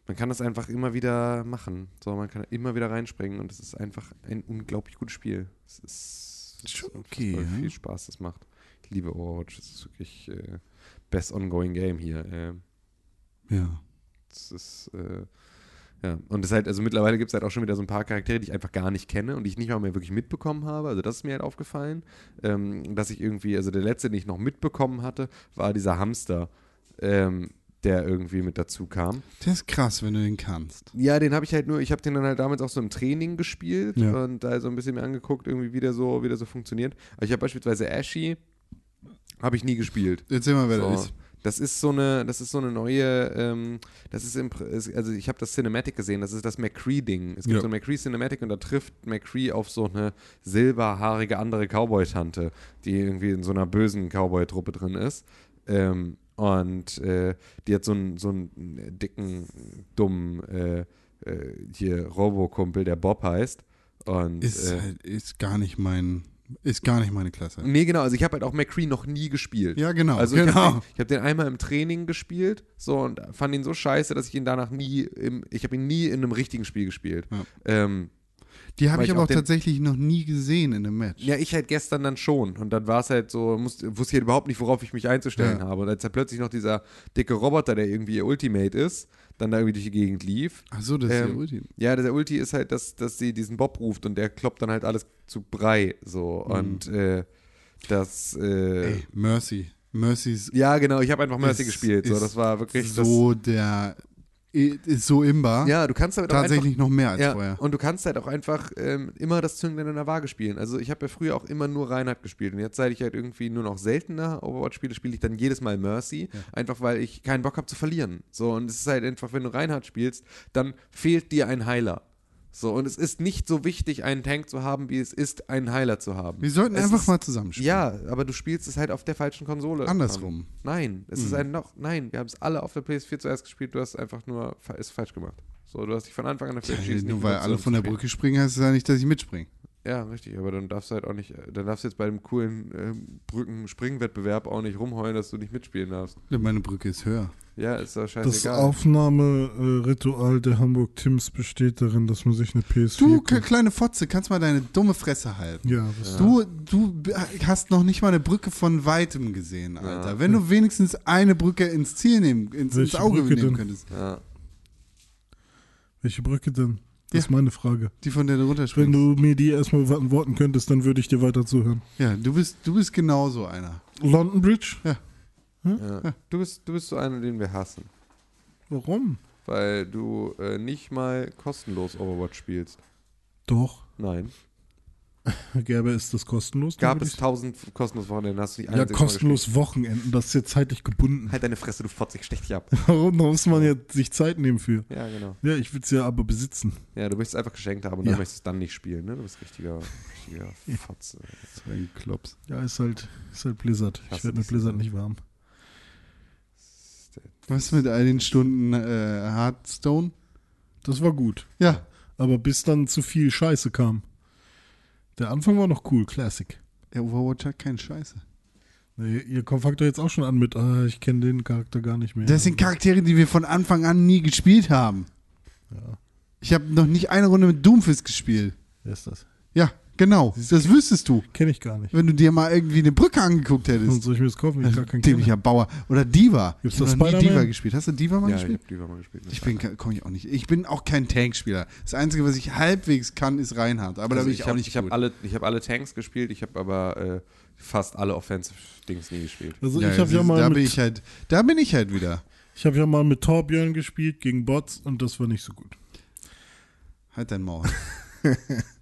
Man kann das einfach immer wieder machen. So, man kann immer wieder reinspringen und es ist einfach ein unglaublich gutes Spiel. Es ist, es Schon ist okay, ja. viel Spaß, das macht. Ich liebe Overwatch. Es ist wirklich äh, best ongoing Game hier. Äh, Ja. es ist, äh, ja, und es ist halt, also mittlerweile gibt es halt auch schon wieder so ein paar Charaktere, die ich einfach gar nicht kenne und die ich nicht mal mehr wirklich mitbekommen habe. Also das ist mir halt aufgefallen, ähm, dass ich irgendwie, also der letzte, den ich noch mitbekommen hatte, war dieser Hamster, ähm, der irgendwie mit dazu kam. Der ist krass, wenn du den kannst. Ja, den habe ich halt nur, ich habe den dann halt damals auch so im Training gespielt Ja. und da so ein bisschen mir angeguckt, irgendwie wie der so, wie der so funktioniert. Aber ich habe beispielsweise Ashy, habe ich nie gespielt. Erzähl mal, wer So, das ist. Das ist so eine, das ist so eine neue, ähm, das ist im, also ich habe das Cinematic gesehen, das ist das McCree-Ding. Es gibt Ja. so ein McCree-Cinematic und da trifft McCree auf so eine silberhaarige andere Cowboy-Tante, die irgendwie in so einer bösen Cowboy-Truppe drin ist. Ähm, und äh, die hat so einen, so einen dicken, dummen äh, äh, hier Robo-Kumpel, der Bob heißt. Und, Ist, äh, halt, ist gar nicht mein, ist gar nicht meine Klasse. nee, genau, also ich habe halt auch McCree noch nie gespielt. Ja, genau. Also ich genau. habe den, ich hab den einmal im Training gespielt so und fand ihn so scheiße, dass ich ihn danach nie im, ich habe ihn nie in einem richtigen Spiel gespielt. Ja. Ähm, die habe ich ich aber auch auch tatsächlich noch nie gesehen in einem Match. ja, ich halt gestern dann schon und dann war es halt so, musste, wusste ich halt überhaupt nicht, worauf ich mich einzustellen Ja. habe. Und als dann plötzlich noch dieser dicke Roboter, der irgendwie ihr Ultimate ist, dann da irgendwie durch die Gegend lief. Ach so, das ist Ähm, der Ulti. Ja, der Ulti ist halt, dass, dass sie diesen Bob ruft und der kloppt dann halt alles zu Brei so Mhm. und äh, das äh, Ey, Mercy. Mercy's ja genau, ich habe einfach Mercy ist- gespielt, so ist das war wirklich das, so der ist so imbar. ja, du kannst damit auch einfach tatsächlich noch mehr als ja, vorher. Und du kannst halt auch einfach ähm, immer das Zünglein in der Waage spielen. Also ich habe ja früher auch immer nur Reinhardt gespielt. Und jetzt, seit ich halt irgendwie nur noch seltener Overwatch spiele, spiele ich dann jedes Mal Mercy. Einfach weil ich keinen Bock habe zu verlieren. So, und es ist halt einfach, wenn du Reinhardt spielst, dann fehlt dir ein Heiler. So, und es ist nicht so wichtig, einen Tank zu haben, wie es ist, einen Heiler zu haben. Wir sollten es einfach ist, mal zusammenspielen. Ja, aber du spielst es halt auf der falschen Konsole. Andersrum. Nein, es Mhm. ist ein noch. Nein, wir haben es alle auf der PS4 zuerst gespielt. Du hast einfach nur es falsch gemacht. So, du hast dich von Anfang an dafür entschieden. Nur nicht weil alle von der. Brücke springen, heißt es ja nicht, dass ich mitspringe. Ja, richtig, aber dann darfst du halt auch nicht, dann darfst du jetzt bei dem coolen ähm, Brücken-Springwettbewerb auch nicht rumheulen, dass du nicht mitspielen darfst. Ja, Meine Brücke ist höher. Ja, ist doch Das scheißegal. Aufnahmeritual der Hamburg Tims besteht darin, dass man sich eine PS4 Du, kauft. k- kleine Fotze, kannst mal deine dumme Fresse halten. Ja, was Du, du b- hast noch nicht mal eine Brücke von weitem gesehen, Alter. Wenn du wenigstens eine Brücke ins Ziel nehmen, ins, ins Auge Brücke nehmen denn? könntest. ja. Welche Brücke denn? Das ist Ja. meine Frage. Die von der du Wenn runterspringst. du mir die erstmal beantworten könntest, dann würde ich dir weiter zuhören. Ja, du bist, du bist genauso einer. London Bridge? Ja. Du, bist, du bist so einer, den wir hassen. Warum? Weil du äh, nicht mal kostenlos Overwatch spielst. Doch. Nein. Gäbe ist das kostenlos? Gab es tausend kostenlos Wochenenden, hast du nicht Ja, kostenlos Wochenenden. Das ist jetzt zeitlich gebunden. Halt deine Fresse, du Fotz, ich stech dich ab. Warum? Da muss man ja sich Zeit nehmen für. Ja, genau. Ja, ich will es ja aber besitzen. Ja, du möchtest einfach geschenkt haben und Ja. dann möchtest du dann nicht spielen, ne? Du bist richtiger, richtiger Fotze. Ein Klops. Ja, ist halt, ist halt Blizzard. Ich werde mit. Blizzard nicht warm. Was mit all den Stunden äh, Hearthstone? Das war gut. Ja. Aber bis dann zu viel Scheiße kam. Der Anfang war noch cool, Classic. Ja, Overwatch hat keine Scheiße. Nee, ihr kommt doch jetzt auch schon an mit, ah, ich kenne den Charakter gar nicht mehr. Das sind Charaktere, die wir von Anfang an nie gespielt haben. Ja. Ich habe noch nicht eine Runde mit Doomfist gespielt. Wer ist das? Ja, genau. Das wüsstest du, Kenne ich gar nicht. wenn du dir mal irgendwie eine Brücke angeguckt Und hättest. soll ich mir das kaufen, ich gar keinen? Dämlicher Bauer. Oder Diva. Gibt's ich habe das noch nie Spider-Man? Diva gespielt. Hast du Diva mal Ja, ich gespielt? hab die mal gespielt. Ich bin, komme ich auch nicht. Ich bin auch kein Tankspieler. Das Einzige, was ich halbwegs kann, ist Reinhardt. Aber da also bin ich, auch hab, nicht Ich habe gut. alle, ich hab alle Tanks gespielt, ich habe aber äh, fast alle Offensive-Dings nie gespielt. Also Ja, ich habe ja das- mal da bin ich halt, da bin ich halt wieder. ich habe ja mal mit Torbjörn gespielt gegen Bots und das war nicht so gut. Halt dein Maul.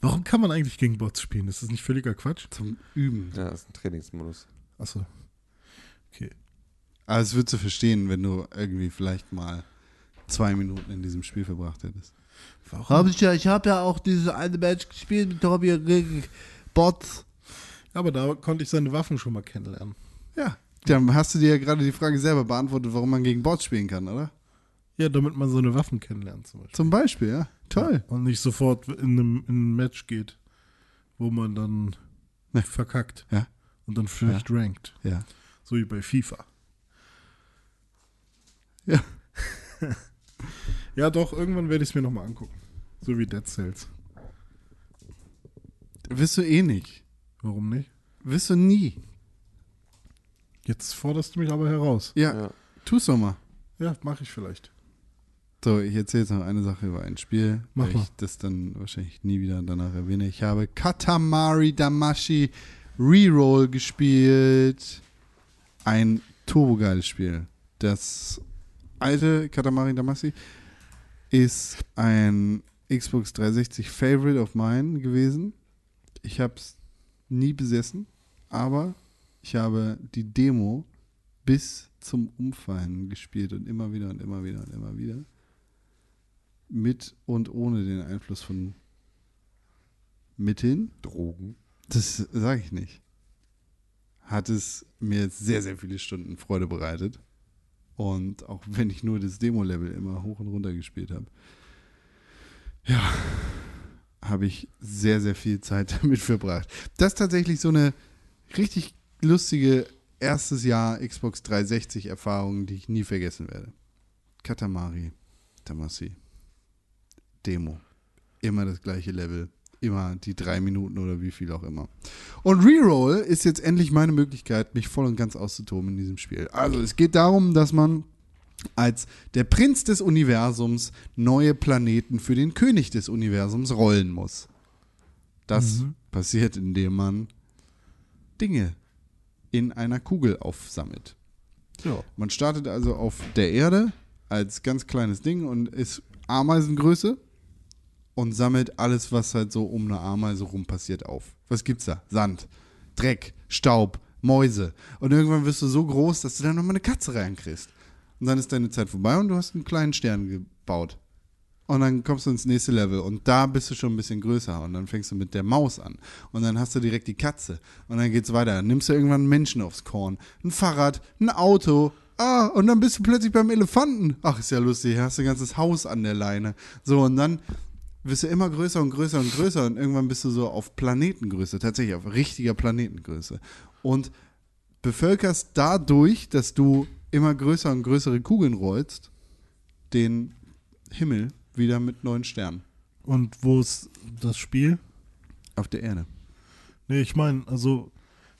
Warum kann man eigentlich gegen Bots spielen? Ist das nicht völliger Quatsch? Zum Üben. Ja, das ist ein Trainingsmodus. Achso. Okay. Aber es würdest du verstehen, wenn du irgendwie vielleicht mal zwei Minuten in diesem Spiel verbracht hättest. Warum? ich ja, ich habe ja auch dieses eine Match gespielt mit Tobi gegen Bots. Aber da konnte ich seine Waffen schon mal kennenlernen. Ja. Dann hast du dir ja gerade die Frage selber beantwortet, warum man gegen Bots spielen kann, oder? Ja, damit man seine Waffen kennenlernt zum Beispiel. Zum Beispiel, ja. Toll. Und nicht sofort in einem, in ein Match geht, wo man dann Ne. verkackt. Ja. Und dann vielleicht rankt. Ja. So wie bei FIFA. Ja. ja, doch, irgendwann werde ich es mir nochmal angucken. So wie Dead Cells. Wirst du eh nicht. Warum nicht? Wirst du nie. Jetzt forderst du mich aber heraus. Ja, Ja. tu's doch mal. Ja, mache ich vielleicht. So, ich erzähle jetzt noch eine Sache über ein Spiel, Mach weil mal. ich das dann wahrscheinlich nie wieder danach erwähne. Ich habe Katamari Damashi Reroll gespielt. Ein turbogeiles Spiel. Das alte Katamari Damashi ist ein Xbox 360 Favorite of mine gewesen. Ich habe es nie besessen, aber ich habe die Demo bis zum Umfallen gespielt und immer wieder und immer wieder und immer wieder. Mit und ohne den Einfluss von Mitteln. Drogen. Das sage ich nicht. Hat es mir jetzt sehr, sehr viele Stunden Freude bereitet. Und auch wenn ich nur das Demo-Level immer hoch und runter gespielt habe, ja, habe ich sehr, sehr viel Zeit damit verbracht. Das ist tatsächlich so eine richtig lustige erstes Jahr Xbox 360 Erfahrung, die ich nie vergessen werde. Katamari, Tamasi, Demo. Immer das gleiche Level. Immer die drei Minuten oder wie viel auch immer. Und Reroll ist jetzt endlich meine Möglichkeit, mich voll und ganz auszutoben in diesem Spiel. Also es geht darum, dass man als der Prinz des Universums neue Planeten für den König des Universums rollen muss. Das Mhm. passiert, indem man Dinge in einer Kugel aufsammelt. Ja. Man startet also auf der Erde als ganz kleines Ding und ist Ameisengröße und sammelt alles, was halt so um eine Ameise rum passiert, auf. Was gibt's da? Sand, Dreck, Staub, Mäuse. Und irgendwann wirst du so groß, dass du da nochmal eine Katze reinkriegst. Und dann ist deine Zeit vorbei und du hast einen kleinen Stern gebaut. Und dann kommst du ins nächste Level und da bist du schon ein bisschen größer und dann fängst du mit der Maus an und dann hast du direkt die Katze und dann geht's weiter. Dann nimmst du irgendwann einen Menschen aufs Korn, ein Fahrrad, ein Auto, ah, und dann bist du plötzlich beim Elefanten. Ach, ist ja lustig, hast du ein ganzes Haus an der Leine. So, und dann wirst du immer größer und größer und größer und irgendwann bist du so auf Planetengröße, tatsächlich auf richtiger Planetengröße. Und bevölkerst dadurch, dass du immer größer und größere Kugeln rollst, den Himmel wieder mit neuen Sternen Und wo ist das Spiel? auf der Erde. Nee, ich meine, also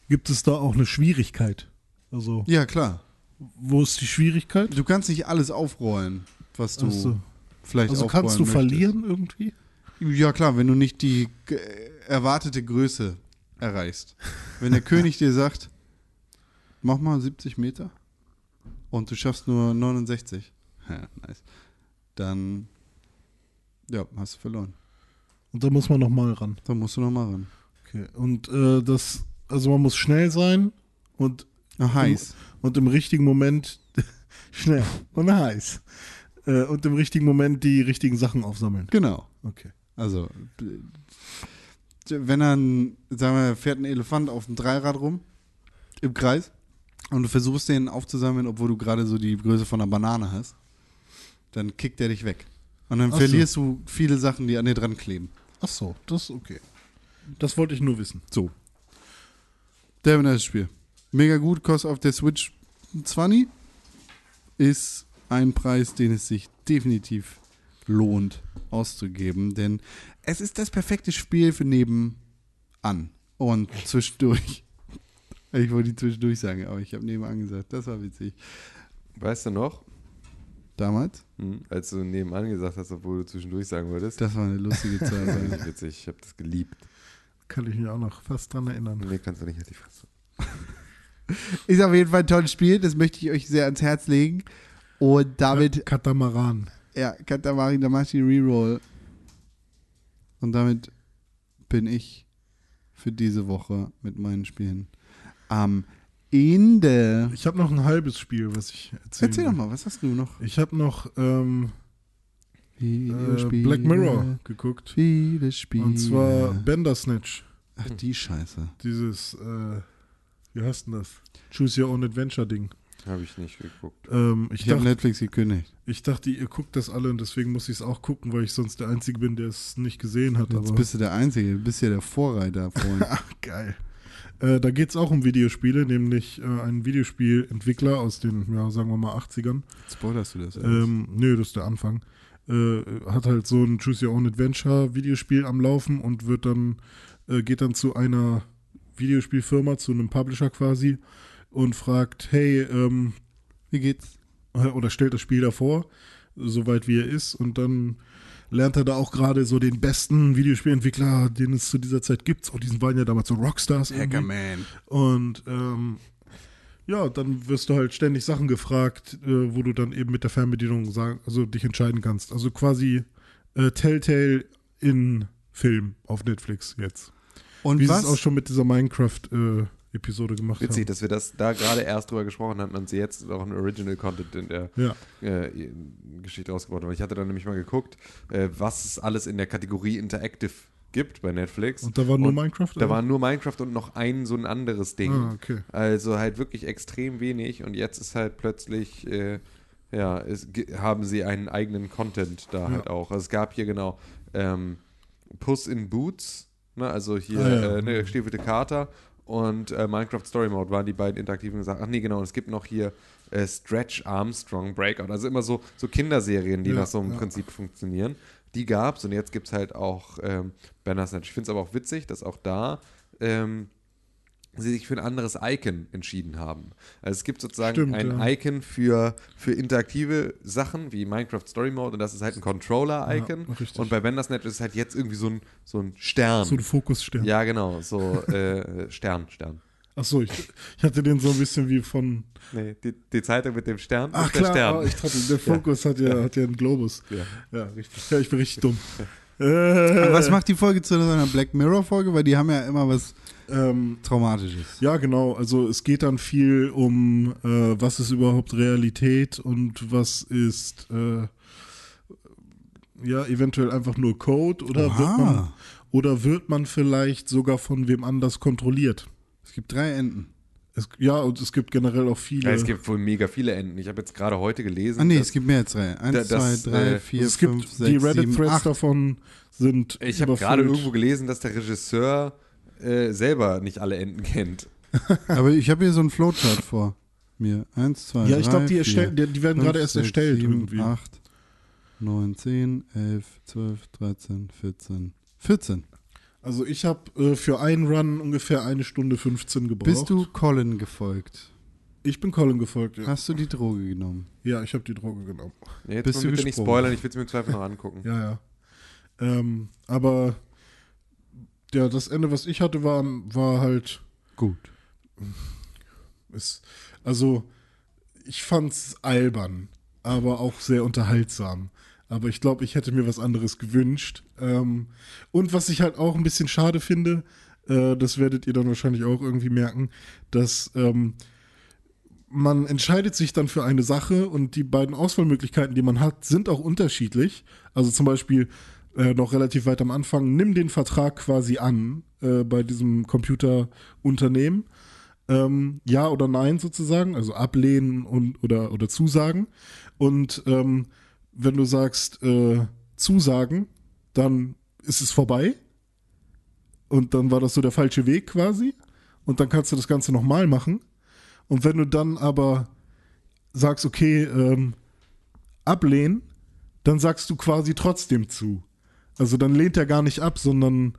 gibt es da auch eine Schwierigkeit? Also, Ja, klar. wo ist die Schwierigkeit? Du kannst nicht alles aufrollen, was du Ach so. Vielleicht Also kannst du möchtest. verlieren irgendwie? Ja, klar, wenn du nicht die äh, erwartete Größe erreichst. Wenn der König dir sagt, mach mal 70 Meter und du schaffst nur 69, ja, nice. dann ja, hast du verloren. Und da muss man nochmal ran. Da musst du nochmal ran. Okay. Und äh, das, also man muss schnell sein und, Ah, heiß. und im richtigen Moment schnell und heiß. Äh, und im richtigen Moment die richtigen Sachen aufsammeln. Genau. Okay. Also, wenn dann, sagen wir, fährt ein Elefant auf dem Dreirad rum, im Kreis, und du versuchst den aufzusammeln, obwohl du gerade so die Größe von einer Banane hast, dann kickt er dich weg. Und dann Ach so. verlierst du viele Sachen, die an dir dran kleben. Ach so, das ist okay. Das wollte ich nur wissen. So. Der das Spiel. Mega gut, kostet auf der Switch 20. Ist ein Preis, den es sich definitiv lohnt auszugeben, denn es ist das perfekte Spiel für nebenan und zwischendurch. Ich wollte die zwischendurch sagen, aber ich habe nebenan gesagt. Das war witzig. Weißt du noch, Damals, hm, als du nebenan gesagt hast, obwohl du zwischendurch sagen wolltest? das war eine lustige Das war Zeit. witzig. Ich habe das geliebt. Kann ich mich auch noch fast dran erinnern. Nee, kannst du nicht halt die Fresse. ist auf jeden Fall ein tolles Spiel, das möchte ich euch sehr ans Herz legen. Und damit Katamaran. Ja, Katamari Damashi Reroll. Und damit bin ich für diese Woche mit meinen Spielen am Ende. Ich habe noch ein halbes Spiel, was ich erzählen Erzähl will. doch mal, was hast du noch? Ich habe noch ähm, äh, Black Mirror geguckt. Videospiele. Und zwar Bandersnatch. Ach, die Scheiße. Dieses, äh, wie heißt denn das? Choose Your Own Adventure Ding. Habe ich nicht geguckt. Ähm, ich, Ich habe Netflix gekündigt. ich dachte, ihr guckt das alle und deswegen muss ich es auch gucken, weil ich sonst der Einzige bin, der es nicht gesehen hat. Jetzt aber bist du der Einzige, du bist ja der Vorreiter, Freund. Ach, geil. Äh, da geht es auch um Videospiele, nämlich äh, ein Videospielentwickler aus den, ja, sagen wir mal, 80ern. Spoilerst du das? Ähm, nö, das ist der Anfang. Äh, hat halt so ein Choose Your Own Adventure Videospiel am Laufen und wird dann, äh, geht dann zu einer Videospielfirma, zu einem Publisher quasi und fragt, hey, ähm, Wie geht's? äh, oder stellt das Spiel davor, soweit wie er ist, und dann lernt er da auch gerade so den besten Videospielentwickler, den es zu dieser Zeit gibt. Und die waren ja damals so Rockstars. Hackerman. Und ähm, ja, dann wirst du halt ständig Sachen gefragt, äh, wo du dann eben mit der Fernbedienung sagen, also dich entscheiden kannst. Also quasi äh, Telltale in Film auf Netflix jetzt. Und Wie was? es auch schon mit dieser Minecraft-Episode gemacht Witzig, haben. dass wir das da gerade erst drüber gesprochen hatten und sie jetzt auch ein Original Content in der Ja, äh, Geschichte rausgebracht haben. Ich hatte dann nämlich mal geguckt, äh, was es alles in der Kategorie Interactive gibt bei Netflix. und da war nur Und Minecraft? Da oder? war nur Minecraft und noch ein so ein anderes Ding. Ah, okay. Also halt wirklich extrem wenig und jetzt ist halt plötzlich, äh, ja, es, haben sie einen eigenen Content da Ja. halt auch. Also es gab hier genau ähm, Puss in Boots, ne, also hier Ah, ja. äh, ne, Stiefelte Kater und äh, Minecraft Story Mode waren die beiden interaktiven Sachen. Ach nee, genau, und es gibt noch hier äh, Stretch Armstrong Breakout, also immer so, so Kinderserien, die Ja, nach so einem ja. Prinzip funktionieren. Die gab's und jetzt gibt es halt auch ähm, Bandersnatch. Ich finde es aber auch witzig, dass auch da ähm, sie sich für ein anderes Icon entschieden haben. Also es gibt sozusagen Stimmt, ein ja. Icon für, für interaktive Sachen wie Minecraft Story Mode und das ist halt ein Controller-Icon. Ja, und bei Bandersnatch ist es halt jetzt irgendwie so ein, so ein Stern. So ein Fokusstern. ja, genau, so äh, Stern, Stern. Achso, ich, ich hatte den so ein bisschen wie von. Nee, die, die Zeitung mit dem Stern Ach ist der klar, Stern. oh, ich dachte, der Fokus hat, ja, hat ja einen Globus. Ja. Ja, richtig. Ja, ich bin richtig dumm. Aber Äh, was macht die Folge zu einer Black Mirror-Folge? Weil die haben ja immer was ähm, Traumatisches. Ja, genau. Also es geht dann viel um, äh, was ist überhaupt Realität und was ist äh, ja eventuell einfach nur Code oder Oha. wird man oder wird man vielleicht sogar von wem anders kontrolliert? Es gibt drei Enden. Es, ja, und es gibt generell auch viele. Ja, es gibt wohl mega viele Enden. Ich habe jetzt gerade heute gelesen. Ah nee, dass- es gibt mehr als drei. Eins, Da- das, zwei, drei, äh, vier, es gibt fünf, die sechs, sieben, Reddit-Threads acht. davon sind Ich habe gerade irgendwo gelesen, dass der Regisseur äh, selber nicht alle Enden kennt. Aber ich habe hier so einen Flowchart vor. mir. Eins, zwei, Ja, ich drei, glaube, die, erstell- die, die werden fünf, gerade erst sechs, erstellt sieben, irgendwie. 8, 9, 10, 11, 12, 13, 14. 14. Also ich habe äh, für einen Run ungefähr eine Stunde 15 gebraucht. Bist du Colin gefolgt? Ich bin Colin gefolgt, ja. Hast du die Droge genommen? Ja, ich habe die Droge genommen. Nee, jetzt Bist mal du bitte nicht gesprungen? spoilern, ich will es mir im Zweifel noch angucken. Ja, ja. Ähm, aber ja, das Ende, was ich hatte, war, war halt Gut. ist, also ich fand's albern, aber auch sehr unterhaltsam. Aber ich glaube, ich hätte mir was anderes gewünscht. Ähm, und was ich halt auch ein bisschen schade finde, äh, das werdet ihr dann wahrscheinlich auch irgendwie merken, dass ähm, man entscheidet sich dann für eine Sache und die beiden Auswahlmöglichkeiten, die man hat, sind auch unterschiedlich. Also zum Beispiel äh, noch relativ weit am Anfang, nimm den Vertrag quasi an äh, bei diesem Computerunternehmen. Ähm, ja oder nein sozusagen, also ablehnen und oder, oder zusagen. Und ähm, wenn du sagst äh, zusagen, dann ist es vorbei. Und dann war das so der falsche Weg quasi. Und dann kannst du das Ganze nochmal machen. Und wenn du dann aber sagst, okay, ähm, ablehnen, dann sagst du quasi trotzdem zu. Also dann lehnt er gar nicht ab, sondern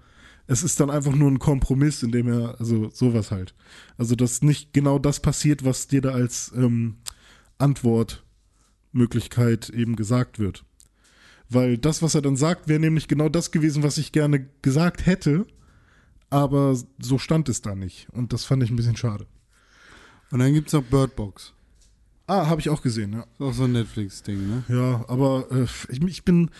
es ist dann einfach nur ein Kompromiss, in dem er, also sowas halt. Also dass nicht genau das passiert, was dir da als ähm, Antwortmöglichkeit eben gesagt wird. Weil das, was er dann sagt, wäre nämlich genau das gewesen, was ich gerne gesagt hätte, aber so stand es da nicht. Und das fand ich ein bisschen schade. Und dann gibt es noch Bird Box. Ah, habe ich auch gesehen, ja. Ist auch so ein Netflix-Ding, ne? Ja, aber äh, ich, ich bin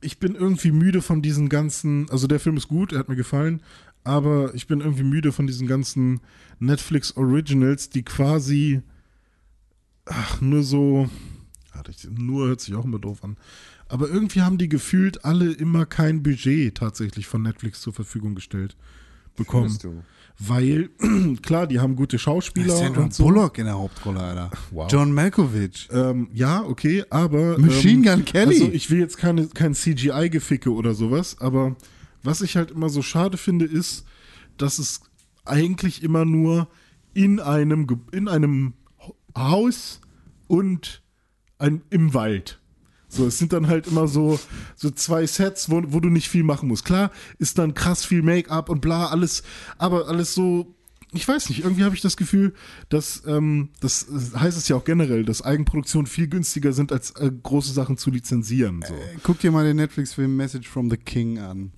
ich bin irgendwie müde von diesen ganzen, also der Film ist gut, er hat mir gefallen, aber ich bin irgendwie müde von diesen ganzen Netflix Originals, die quasi ach, nur so nur hört sich auch immer doof an. Aber irgendwie haben die gefühlt alle immer kein Budget tatsächlich von Netflix zur Verfügung gestellt bekommen. Weil, klar, die haben gute Schauspieler Sandra und so. Bullock in der Hauptrolle, Alter. Wow. John Malkovich. Ähm, ja, okay, aber. Machine ähm, Gun Kelly. Also, ich will jetzt keine, kein CGI-Geficke oder sowas, aber was ich halt immer so schade finde, ist, dass es eigentlich immer nur in einem, in einem Haus und ein, im Wald. So, es sind dann halt immer so, so zwei Sets, wo, wo du nicht viel machen musst. Klar, ist dann krass viel Make-up und bla, alles, aber alles so, ich weiß nicht, irgendwie habe ich das Gefühl, dass, ähm, das äh, heißt es ja auch generell, dass Eigenproduktionen viel günstiger sind, als äh, große Sachen zu lizenzieren. So. Guck dir mal den Netflix-Film Message from the King an.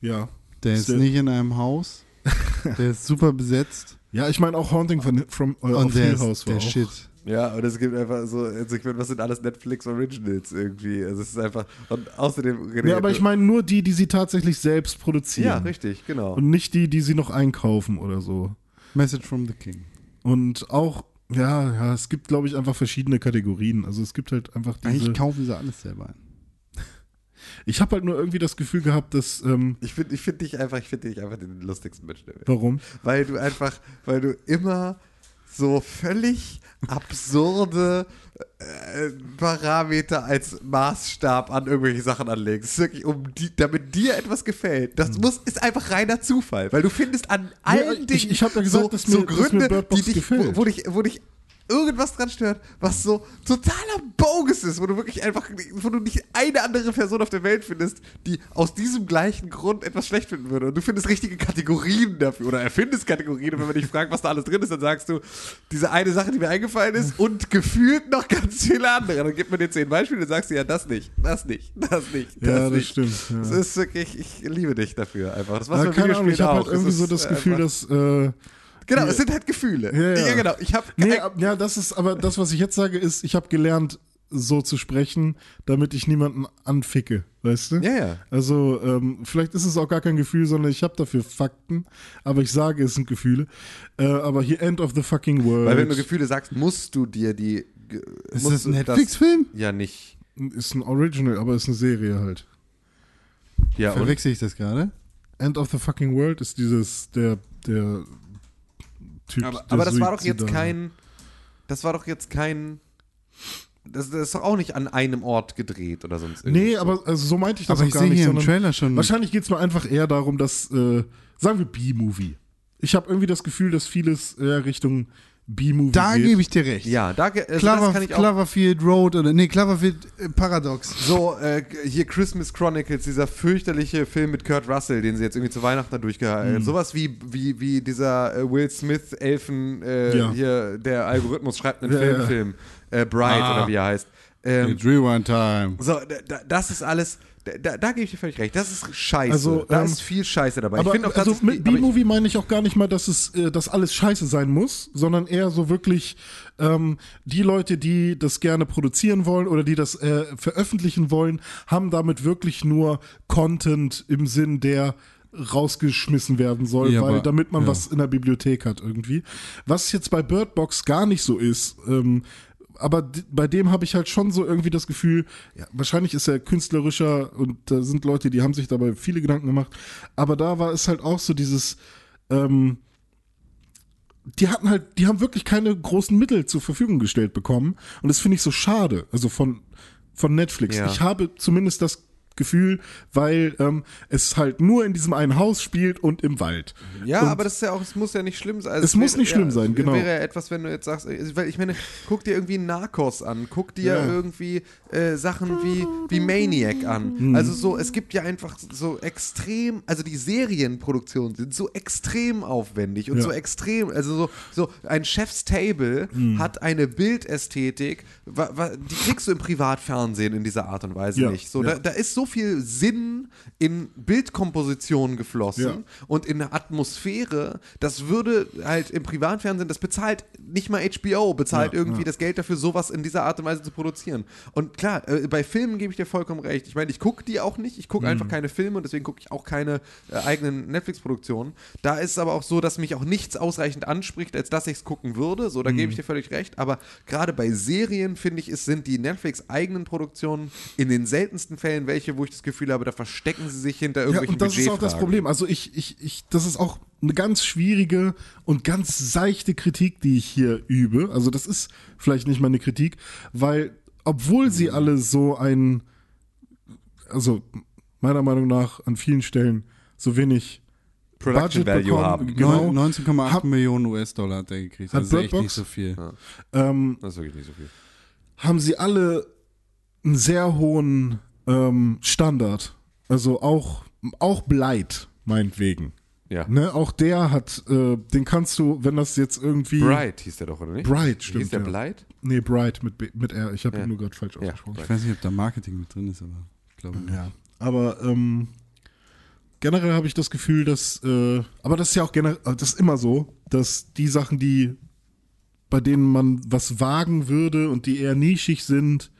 Ja. Der ist der- nicht in einem Haus. Der ist super besetzt. Ja, ich meine auch Haunting von, from, äh, Und der Hill ist House war der auch. Shit. Ja, und es gibt einfach so, also ich meine, was sind alles Netflix Originals irgendwie? Also es ist einfach, und außerdem Ja, aber ich meine nur die, die sie tatsächlich selbst produzieren. Ja, richtig, genau. Und nicht die, die sie noch einkaufen oder so. Message from the King. Und auch, ja, ja, es gibt, glaube ich, einfach verschiedene Kategorien. Also es gibt halt einfach diese. Eigentlich kaufen sie alles selber ein. Ich habe halt nur irgendwie das Gefühl gehabt, dass. Ähm, Ich finde ich find dich einfach, ich finde dich einfach den lustigsten Menschen der Welt. warum? Weil du einfach, weil du immer so völlig absurde äh, Parameter als Maßstab an irgendwelche Sachen anlegst. Es ist wirklich, um die, damit dir etwas gefällt. Das muss, ist einfach reiner Zufall, weil du findest an allen ich- Dingen ich hab ja gesagt, so, mir- so Gründe, die dich, wo, wo dich, wo dich irgendwas dran stört, was so totaler Bogus ist, wo du wirklich einfach, wo du nicht eine andere Person auf der Welt findest, die aus diesem gleichen Grund etwas schlecht finden würde. Und du findest richtige Kategorien dafür oder erfindest Kategorien. Und wenn man dich fragt, was da alles drin ist, dann sagst du, diese eine Sache, die mir eingefallen ist und gefühlt noch ganz viele andere. Dann gibt man dir zehn Beispiele und sagst du, ja, das nicht, das nicht, das nicht, das Ja, das nicht. stimmt, ja. Das ist wirklich, ich liebe dich dafür einfach. Das Ja, war's bei keine Ahnung, ich habe auch. halt irgendwie so das Gefühl, dass. Äh, Genau, es sind halt Gefühle. Ja, ja. genau. Ich habe nee, ja, das ist, aber das, was ich jetzt sage, ist, ich habe gelernt, so zu sprechen, damit ich niemanden anficke, weißt du? Ja, ja. Also, ähm, vielleicht ist es auch gar kein Gefühl, sondern ich habe dafür Fakten, aber ich sage, es sind Gefühle. Äh, aber hier End of the fucking World Weil wenn du Gefühle sagst, musst du dir die. Ist das ein Netflix-Film? Ja, nicht. ist ein Original, aber ist eine Serie halt. Ja, Verwechsel ich das gerade? End of the fucking World ist dieses, der, der Typ. aber, der aber das war doch jetzt kein. Das war doch jetzt kein. Das, das ist doch auch nicht an einem Ort gedreht oder sonst irgendwas. Nee, aber also so meinte ich das Aber auch ich gar sehe nicht. hier im sondern Trailer schon. Wahrscheinlich geht es mir einfach eher darum, dass, äh, sagen wir B-Movie. Ich habe irgendwie das Gefühl, dass vieles eher Richtung B-Movie Da gebe ich dir recht. Ja, da, also Clover, kann ich auch. Cloverfield Road oder nee, Cloverfield äh, Paradox. So, äh, hier Christmas Chronicles, dieser fürchterliche Film mit Kurt Russell, den sie jetzt irgendwie zu Weihnachten durchgehalten Mhm. haben. Sowas wie, wie, wie dieser äh, Will Smith-Elfen, äh, Ja. hier, der Algorithmus schreibt einen Ja, Film, ja. Film. Äh, Bright Ah. oder wie er heißt. Ähm, It's Rewind Time. so, da, da, das ist alles, da, da, gebe ich dir völlig recht. Das ist scheiße. Also, da ähm, ist viel Scheiße dabei. Aber ich auch also mit B-Movie meine ich auch gar nicht mal, dass es, äh, dass alles scheiße sein muss, sondern eher so wirklich ähm, die Leute, die das gerne produzieren wollen oder die das äh, veröffentlichen wollen, haben damit wirklich nur Content im Sinn, der rausgeschmissen werden soll, Ja, weil aber- damit man ja. was in der Bibliothek hat irgendwie. Was jetzt bei Bird Box gar nicht so ist. Ähm, aber bei dem habe ich halt schon so irgendwie das Gefühl, ja, wahrscheinlich ist er künstlerischer und da sind Leute, die haben sich dabei viele Gedanken gemacht. Aber da war es halt auch so dieses, ähm, die hatten halt, die haben wirklich keine großen Mittel zur Verfügung gestellt bekommen. Und das finde ich so schade. Also von, von Netflix. Ja. Ich habe zumindest das Gefühl, weil ähm, es halt nur in diesem einen Haus spielt und im Wald. Ja, und aber das ist ja auch, es muss ja nicht schlimm sein. Also Es muss wäre- nicht schlimm ja, sein, genau. Wäre ja etwas, wenn du jetzt sagst, äh, weil ich meine, guck dir irgendwie Narcos an, guck dir Ja. irgendwie äh, Sachen wie, wie Maniac an. Mhm. Also so, es gibt ja einfach so extrem, also die Serienproduktionen sind so extrem aufwendig und Ja. so extrem, also so, so ein Chef's Table Mhm. hat eine Bildästhetik, wa, wa, die kriegst du im Privatfernsehen in dieser Art und Weise nicht. So, da, da ist so viel Sinn in Bildkomposition geflossen Ja. und in der Atmosphäre, das würde halt im Privatfernsehen, das bezahlt nicht mal HBO, bezahlt Ja, irgendwie ja. das Geld dafür, sowas in dieser Art und Weise zu produzieren. Und klar, äh, bei Filmen gebe ich dir vollkommen recht. Ich meine, ich gucke die auch nicht, ich Mhm. gucke einfach keine Filme und deswegen gucke ich auch keine äh, eigenen Netflix-Produktionen. Da ist es aber auch so, dass mich auch nichts ausreichend anspricht, als dass ich es gucken würde. So, da Mhm. gebe ich dir völlig recht. Aber gerade bei Serien, finde ich, es sind die Netflix-eigenen Produktionen in den seltensten Fällen welche, wo ich das Gefühl habe, da verstecken sie sich hinter Ja, irgendwelchen und das ist auch das. Problem. Also ich, ich, ich, das ist auch eine ganz schwierige und ganz seichte Kritik, die ich hier übe. Also das ist vielleicht nicht mal eine Kritik, weil obwohl sie alle so ein, also meiner Meinung nach an vielen Stellen so wenig Production Budget Value bekommen, haben. Genau. Neun- 19,8 Hab- Millionen US-Dollar hat der gekriegt. Hat Das ist Bird Box? nicht so viel. Ähm, Das ist wirklich nicht so viel. haben sie alle einen sehr hohen ähm, Standard. Also auch, auch Bleit, meinetwegen. Ja. Ne, auch der hat, äh, den kannst du, wenn das jetzt irgendwie. Bright hieß der doch, oder nicht? Bright, Hieß stimmt. der ja. Bright? Nee, Bright mit, B, mit R. Ich habe Ja. ihn nur gerade falsch Ja, ausgesprochen. Ich weiß nicht, ob da Marketing mit drin ist, aber ich glaube nicht. Ja. Aber ähm, generell habe ich das Gefühl, dass, äh, aber das ist ja auch generell, das ist immer so, dass die Sachen, die, bei denen man was wagen würde und die eher nischig sind,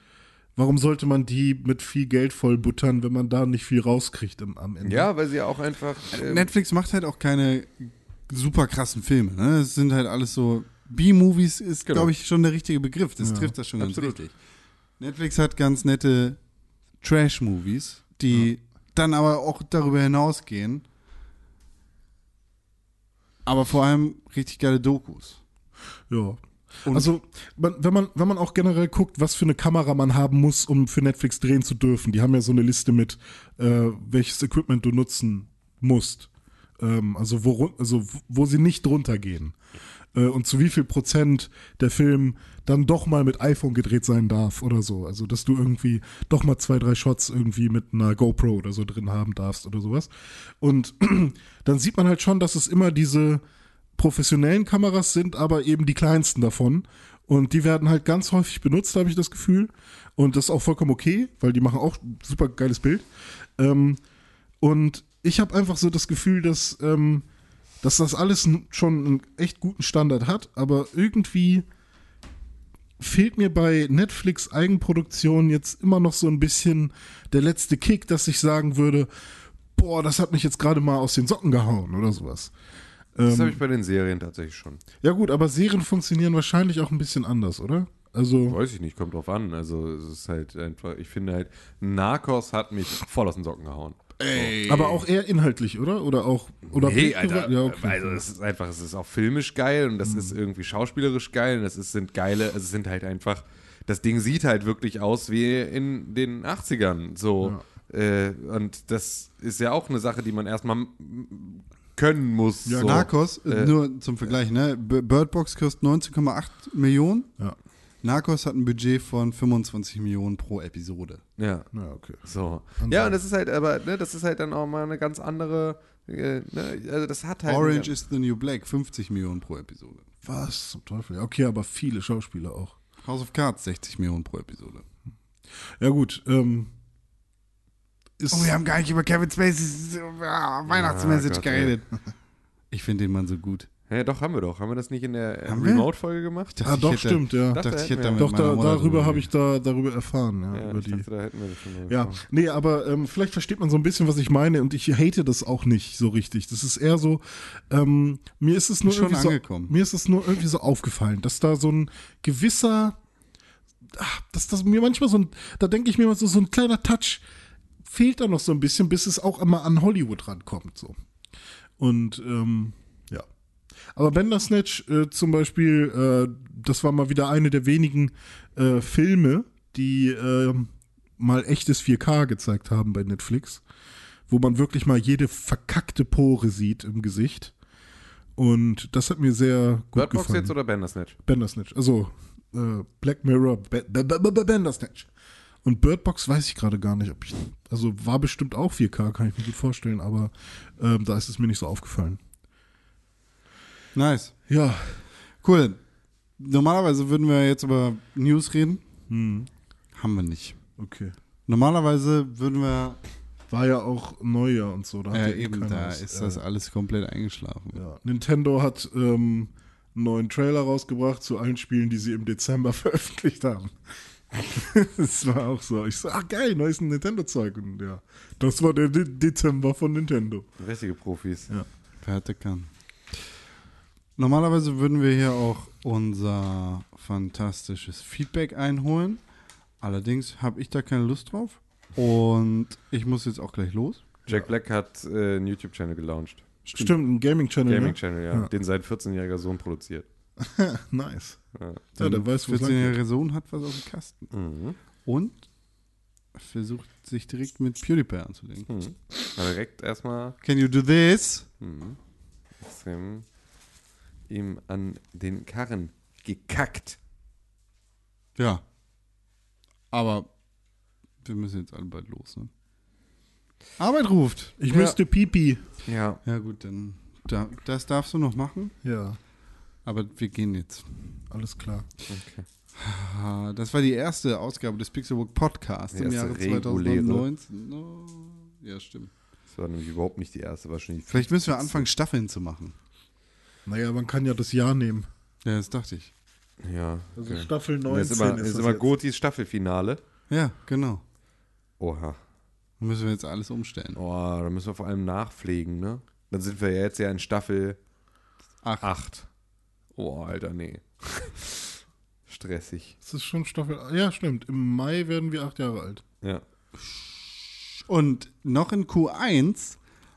warum sollte man die mit viel Geld vollbuttern, wenn man da nicht viel rauskriegt im, am Ende? Ja, weil sie ja auch einfach. ähm, Netflix macht halt auch keine super krassen Filme. Ne? Es sind halt alles so. B-Movies ist, Genau. glaube ich, schon der richtige Begriff. Das Ja, trifft das schon ganz absolut. richtig. Netflix hat ganz nette Trash-Movies, die dann aber auch darüber hinausgehen. Aber vor allem richtig geile Dokus. Ja. Also, man, wenn, man, wenn man auch generell guckt, was für eine Kamera man haben muss, um für Netflix drehen zu dürfen, die haben ja so eine Liste mit, äh, welches Equipment du nutzen musst. Ähm, also, wo, also, wo sie nicht drunter gehen. Äh, und zu wie viel Prozent der Film dann doch mal mit iPhone gedreht sein darf oder so. Also, dass du irgendwie doch mal zwei, drei Shots irgendwie mit einer GoPro oder so drin haben darfst oder sowas. Und dann sieht man halt schon, dass es immer diese professionellen Kameras sind, aber eben die kleinsten davon. Und die werden halt ganz häufig benutzt, habe ich das Gefühl. Und das ist auch vollkommen okay, weil die machen auch super geiles Bild. Ähm, und ich habe einfach so das Gefühl, dass, ähm, dass das alles schon einen echt guten Standard hat, aber irgendwie fehlt mir bei Netflix Eigenproduktion jetzt immer noch so ein bisschen der letzte Kick, dass ich sagen würde, boah, das hat mich jetzt gerade mal aus den Socken gehauen oder sowas. Das Ähm, habe ich bei den Serien tatsächlich schon. ja gut, aber Serien funktionieren wahrscheinlich auch ein bisschen anders, oder? Also Weiß ich nicht, kommt drauf an. Also es ist halt einfach, ich finde halt, Narcos hat mich voll aus den Socken gehauen. aber auch eher inhaltlich, oder? Oder auch oder Nee, Alter. ja, okay. Also es ist einfach, es ist auch filmisch geil und das ist irgendwie schauspielerisch geil und das ist, sind geile, also es sind halt einfach, das Ding sieht halt wirklich aus wie in den 80ern. So. Äh, und das ist ja auch eine Sache, die man erstmal können muss. Ja, so. Narcos, äh, nur zum Vergleich, ne? Bird Box kostet 19,8 Millionen. Ja. Narcos hat ein Budget von 25 Millionen pro Episode. Ja, Ja, okay. so. Ja, und das ist halt, aber, ne, das ist halt dann auch mal eine ganz andere, äh, ne, also das hat halt. Orange is the New Black, 50 Millionen pro Episode. Was zum Teufel? Ja, okay, aber viele Schauspieler auch. House of Cards, 60 Millionen pro Episode. Ja, gut. Ähm, ist, Oh, haben gar nicht über Kevin Spacey's Weihnachtsmessage Gott, ey. geredet. Ich finde den Mann so gut. Ja, doch, haben wir doch. Haben wir das nicht in der äh, wir? Remote-Folge gemacht? ah, doch, hätte- stimmt, ja. Dachte, dachte, ich hätte wir. Doch, da, darüber habe ich da darüber erfahren, ja, Ja, über ich die. dachte, da hätten wir das schon mal Ja, gesprochen. nee, aber ähm, vielleicht versteht man so ein bisschen, was ich meine und ich hate das auch nicht so richtig. Das ist eher so, ähm, mir ist es nur irgendwie so, angekommen. mir ist es nur irgendwie so aufgefallen, dass da so ein gewisser, ach, dass das mir manchmal so ein, da denke ich mir mal so, so ein kleiner Touch fehlt da noch so ein bisschen, bis es auch immer an Hollywood rankommt, so. Und, ähm, ja. Aber Bandersnatch äh, zum Beispiel, äh, das war mal wieder eine der wenigen äh, Filme, die ähm, mal echtes 4K gezeigt haben bei Netflix, wo man wirklich mal jede verkackte Pore sieht im Gesicht. Und das hat mir sehr gut Bird Box gefallen. jetzt oder Bandersnatch? Bandersnatch, also äh, Black Mirror, ba ba ba Bandersnatch. Und Bird Box weiß ich gerade gar nicht, ob ich, also war bestimmt auch 4K, kann ich mir gut vorstellen, aber ähm, da ist es mir nicht so aufgefallen. Nice. Ja, Cool. Normalerweise würden wir jetzt über News reden. hm, Haben wir nicht. okay. Normalerweise würden wir. War ja auch Neujahr und so. Da Ja, ja eben, da was, ist äh, das alles komplett eingeschlafen. Ja. Nintendo hat ähm, einen neuen Trailer rausgebracht zu allen Spielen, die sie im Dezember veröffentlicht haben. das war auch so. Ich so, ach geil, neues Nintendo-Zeug. Und ja, das war der De Dezember von Nintendo. Richtige Profis. Ja. Wer hätte kann. Normalerweise würden wir hier auch unser fantastisches Feedback einholen. Allerdings habe ich da keine Lust drauf. Und ich muss jetzt auch gleich los. Jack Black hat äh, einen YouTube-Channel gelauncht. Stimmt, ein Gaming-Channel. ne? Gaming-Channel, ja. Ja. Den sein 14-jähriger Sohn produziert. Nice. Ja. Ja, der weiß, wo es lang geht. 14-jährige Sohn hat was auf dem Kasten. Mhm. Und versucht sich direkt mit PewDiePie anzulegen. Mhm. Aber direkt erstmal Can you do this? mhm. extrem ihm an den Karren gekackt. Ja. Aber wir müssen jetzt alle bald los, ne? Arbeit ruft. Ich Ja. müsste Pipi. Ja. Ja gut, dann da, das darfst du noch machen. Ja, Aber wir gehen jetzt. alles klar. Okay. Das war die erste Ausgabe des Pixelbook Podcasts im Jahre reguläre. 2019. No. Ja, stimmt. Das war nämlich überhaupt nicht die erste, war schon die Vielleicht müssen wir anfangen, Staffeln zu machen. Naja, man kann ja das Jahr nehmen. Ja, das dachte ich. Ja. Also okay. Staffel 19 Das ist immer, ist immer. Gotis Staffelfinale. Ja, genau. Oha. Dann müssen wir jetzt alles umstellen. Oh, da müssen wir vor allem nachpflegen, ne? Dann sind wir ja jetzt ja in Staffel Ach, 8. Oh, Alter, nee. Stressig. Das ist schon Staffel. Ja, stimmt. Im Mai werden wir acht Jahre alt. Ja. Und noch in Q1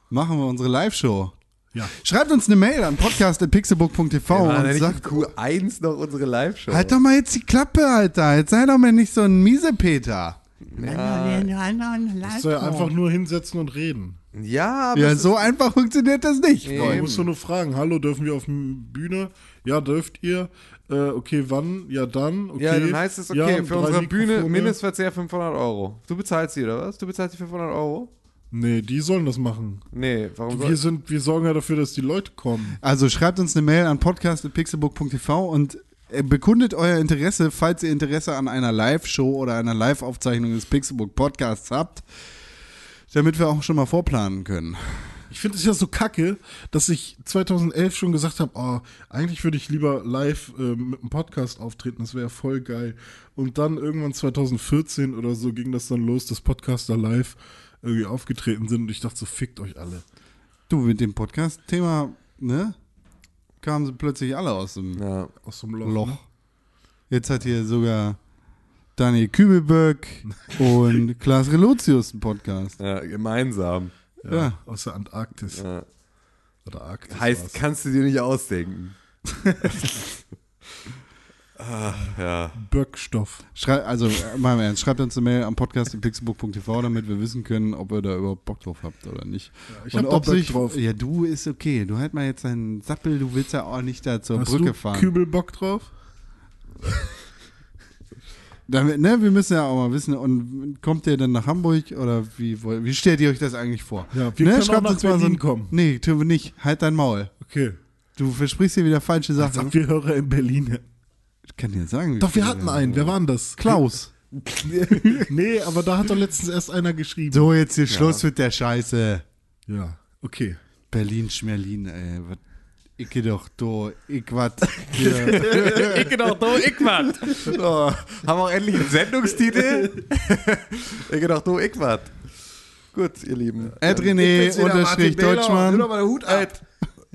machen wir unsere Live-Show. Ja. Schreibt uns eine Mail an podcast.pixelbook.tv ja und sagt, in Q1 noch unsere Live-Show. halt doch mal jetzt die Klappe, Alter. Jetzt sei doch mal nicht so ein Miesepeter. Das soll ja einfach nur hinsetzen und reden. Ja, aber Ja, so einfach funktioniert das nicht, Nee. Man Freund. muss nur fragen, hallo, dürfen wir auf der Bühne? Ja, dürft ihr. Äh, okay, wann? Ja, dann. Okay. Ja, dann heißt es, okay, Ja, für unsere Bühne. Mindestverzehr 500 Euro. Du bezahlst die, oder was? Du bezahlst die 500 Euro? Nee, die sollen das machen. Nee, warum Wir, soll... sind, wir sorgen ja dafür, dass die Leute kommen. Also schreibt uns eine Mail an podcast.pixelbook.tv und äh, bekundet euer Interesse, falls ihr Interesse an einer Live-Show oder einer Live-Aufzeichnung des Pixelbook Podcasts habt, damit wir auch schon mal vorplanen können. Ich finde es ja so kacke, dass ich 2011 schon gesagt habe, oh, eigentlich würde ich lieber live äh, mit einem Podcast auftreten, das wäre voll geil. Und dann irgendwann 2014 oder so ging das dann los, dass Podcaster live irgendwie aufgetreten sind und ich dachte so, fickt euch alle. Du, mit dem Podcast-Thema, ne? Kamen sie plötzlich alle aus dem Ja, Aus einem Loch. Loch. Ne? Jetzt hat hier sogar Daniel Kübelböck und Klaas Relotius einen Podcast. ja, gemeinsam. Ja, Ja. Aus der Antarktis. Ja. Oder Arktis. Heißt, war's. kannst du dir nicht ausdenken. Ja. Böckstoff. Schrei also, äh, mal im Ernst, schreibt uns eine Mail am podcast pixelbook.tv, damit wir wissen können, ob ihr da überhaupt Bock drauf habt oder nicht. ich Und hab ob Bock sich, drauf. Ja, du ist okay. Du halt mal jetzt deinen Sappel, du willst ja auch nicht da zur Hast Brücke du fahren. Kübel Bock drauf? Damit, ne, wir müssen ja auch mal wissen, und kommt ihr dann nach Hamburg oder wie, wie stellt ihr euch das eigentlich vor? Ja, wir ne, können auch schreibt nach uns mal so Berlin ein, kommen. Nee, tun wir nicht. Halt dein Maul. Okay. Du versprichst hier wieder falsche Als Sachen. ob wir Hörer in Berlin. Ich kann dir sagen. Doch, wir hatten einen. Wer war denn das? Klaus. nee, aber da hat doch letztens erst einer geschrieben. So, jetzt hier Schluss mit der Scheiße. Ja, okay. Berlin, Schmerlin, ey. Was, ich geh doch do, ich wat. Ich genau, du, ich wat. Oh, haben wir auch endlich einen Sendungstitel? ich genau, du, ich wat. Gut, ihr Lieben. Ed René unterstrich Deutschmann. Hut ab.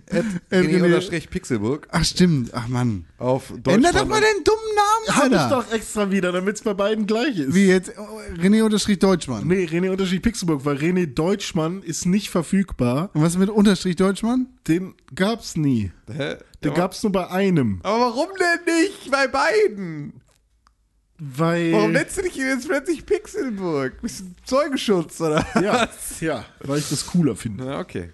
Ed, Ed René René. unterstrich Pixelburg Ach stimmt, ach Mann. auf Deutschmann. Änder doch mal deinen dummen Namen, Hab ich Alter. doch extra wieder, damit es bei beiden gleich ist. Wie jetzt? Oh, René unterstrich Deutschmann. Nee, René Unterstrich Pixelburg, weil René Deutschmann ist nicht verfügbar. Und was mit unterstrich Deutschmann? Den gab's nie. Hä? Den Ja, gab's nur bei einem. aber warum denn nicht bei beiden? Weil. Warum nennst du dich jetzt plötzlich Pixelburg? Bist du Zeugenschutz oder? Ja, ja, weil ich das cooler finde. Na, okay.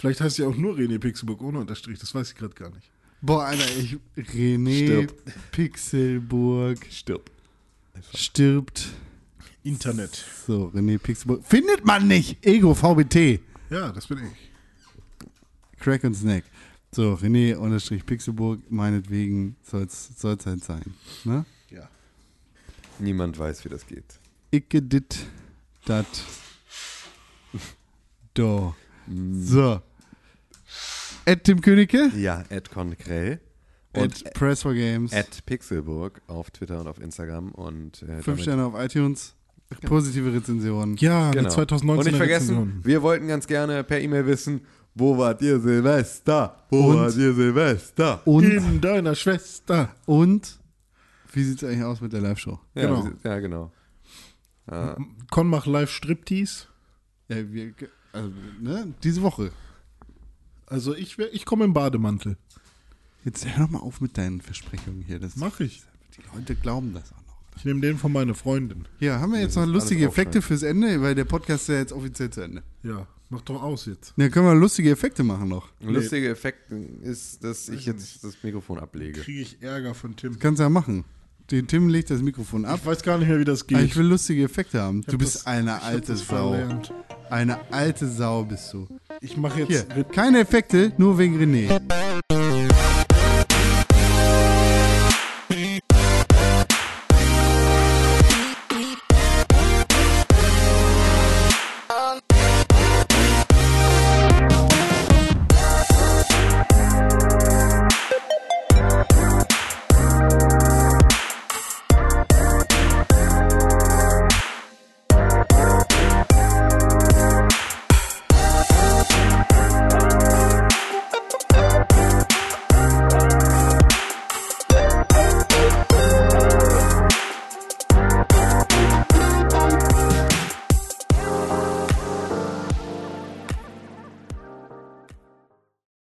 Vielleicht heißt ja auch nur René Pixelburg ohne Unterstrich, das weiß ich gerade gar nicht. Boah, Alter, ich. René Stirb. Pixelburg Stirb. stirbt. Internet. So, René Pixelburg. Findet man nicht! Ego VBT. Ja, das bin ich. Crack und Snack. So, René unterstrich Pixelburg, meinetwegen soll's, soll's halt sein. Ne? Ja. Niemand weiß, wie das geht. Icke dit dat do. So. Ed Tim Königke. Ja, Ed Konkrell. Und Ed Press for Games. Ed Pixelburg auf Twitter und auf Instagram. Und äh, Fünf Sterne auf iTunes. Positive Rezensionen. Ja, Genau. eine 2019 Und nicht vergessen, Rezension. wir wollten ganz gerne per E-Mail wissen, wo wart ihr Silvester? Wo Und? wart ihr Silvester? Und, In deiner Schwester. und wie sieht's eigentlich aus mit der Live-Show? Ja, Genau. ja, genau. Ja, Con macht live Striptease. Ja, wir, also, ne? Diese Woche. Also ich, wär- ich komme im Bademantel. Jetzt hör doch mal auf mit deinen Versprechungen hier. Das, Mach ich. Die Leute glauben das auch noch. Ich nehme den von meiner Freundin. Hier, haben wir jetzt noch lustige Effekte fürs Ende, weil der Podcast ist ja jetzt offiziell zu Ende. Ja, mach doch aus jetzt. Ja, können wir lustige Effekte machen noch. Ein lustiger Effekt ist, dass ich jetzt das Mikrofon ablege. Kriege ich Ärger von Tim. Kannst du ja machen. Den Tim legt das Mikrofon ab. Ich weiß gar nicht mehr, wie das geht. Aber ich will lustige Effekte haben. Du bist das- eine alte das Sau. verlernt. Eine alte Sau bist du. Ich mache Hier, jetzt. keine Effekte, nur wegen René.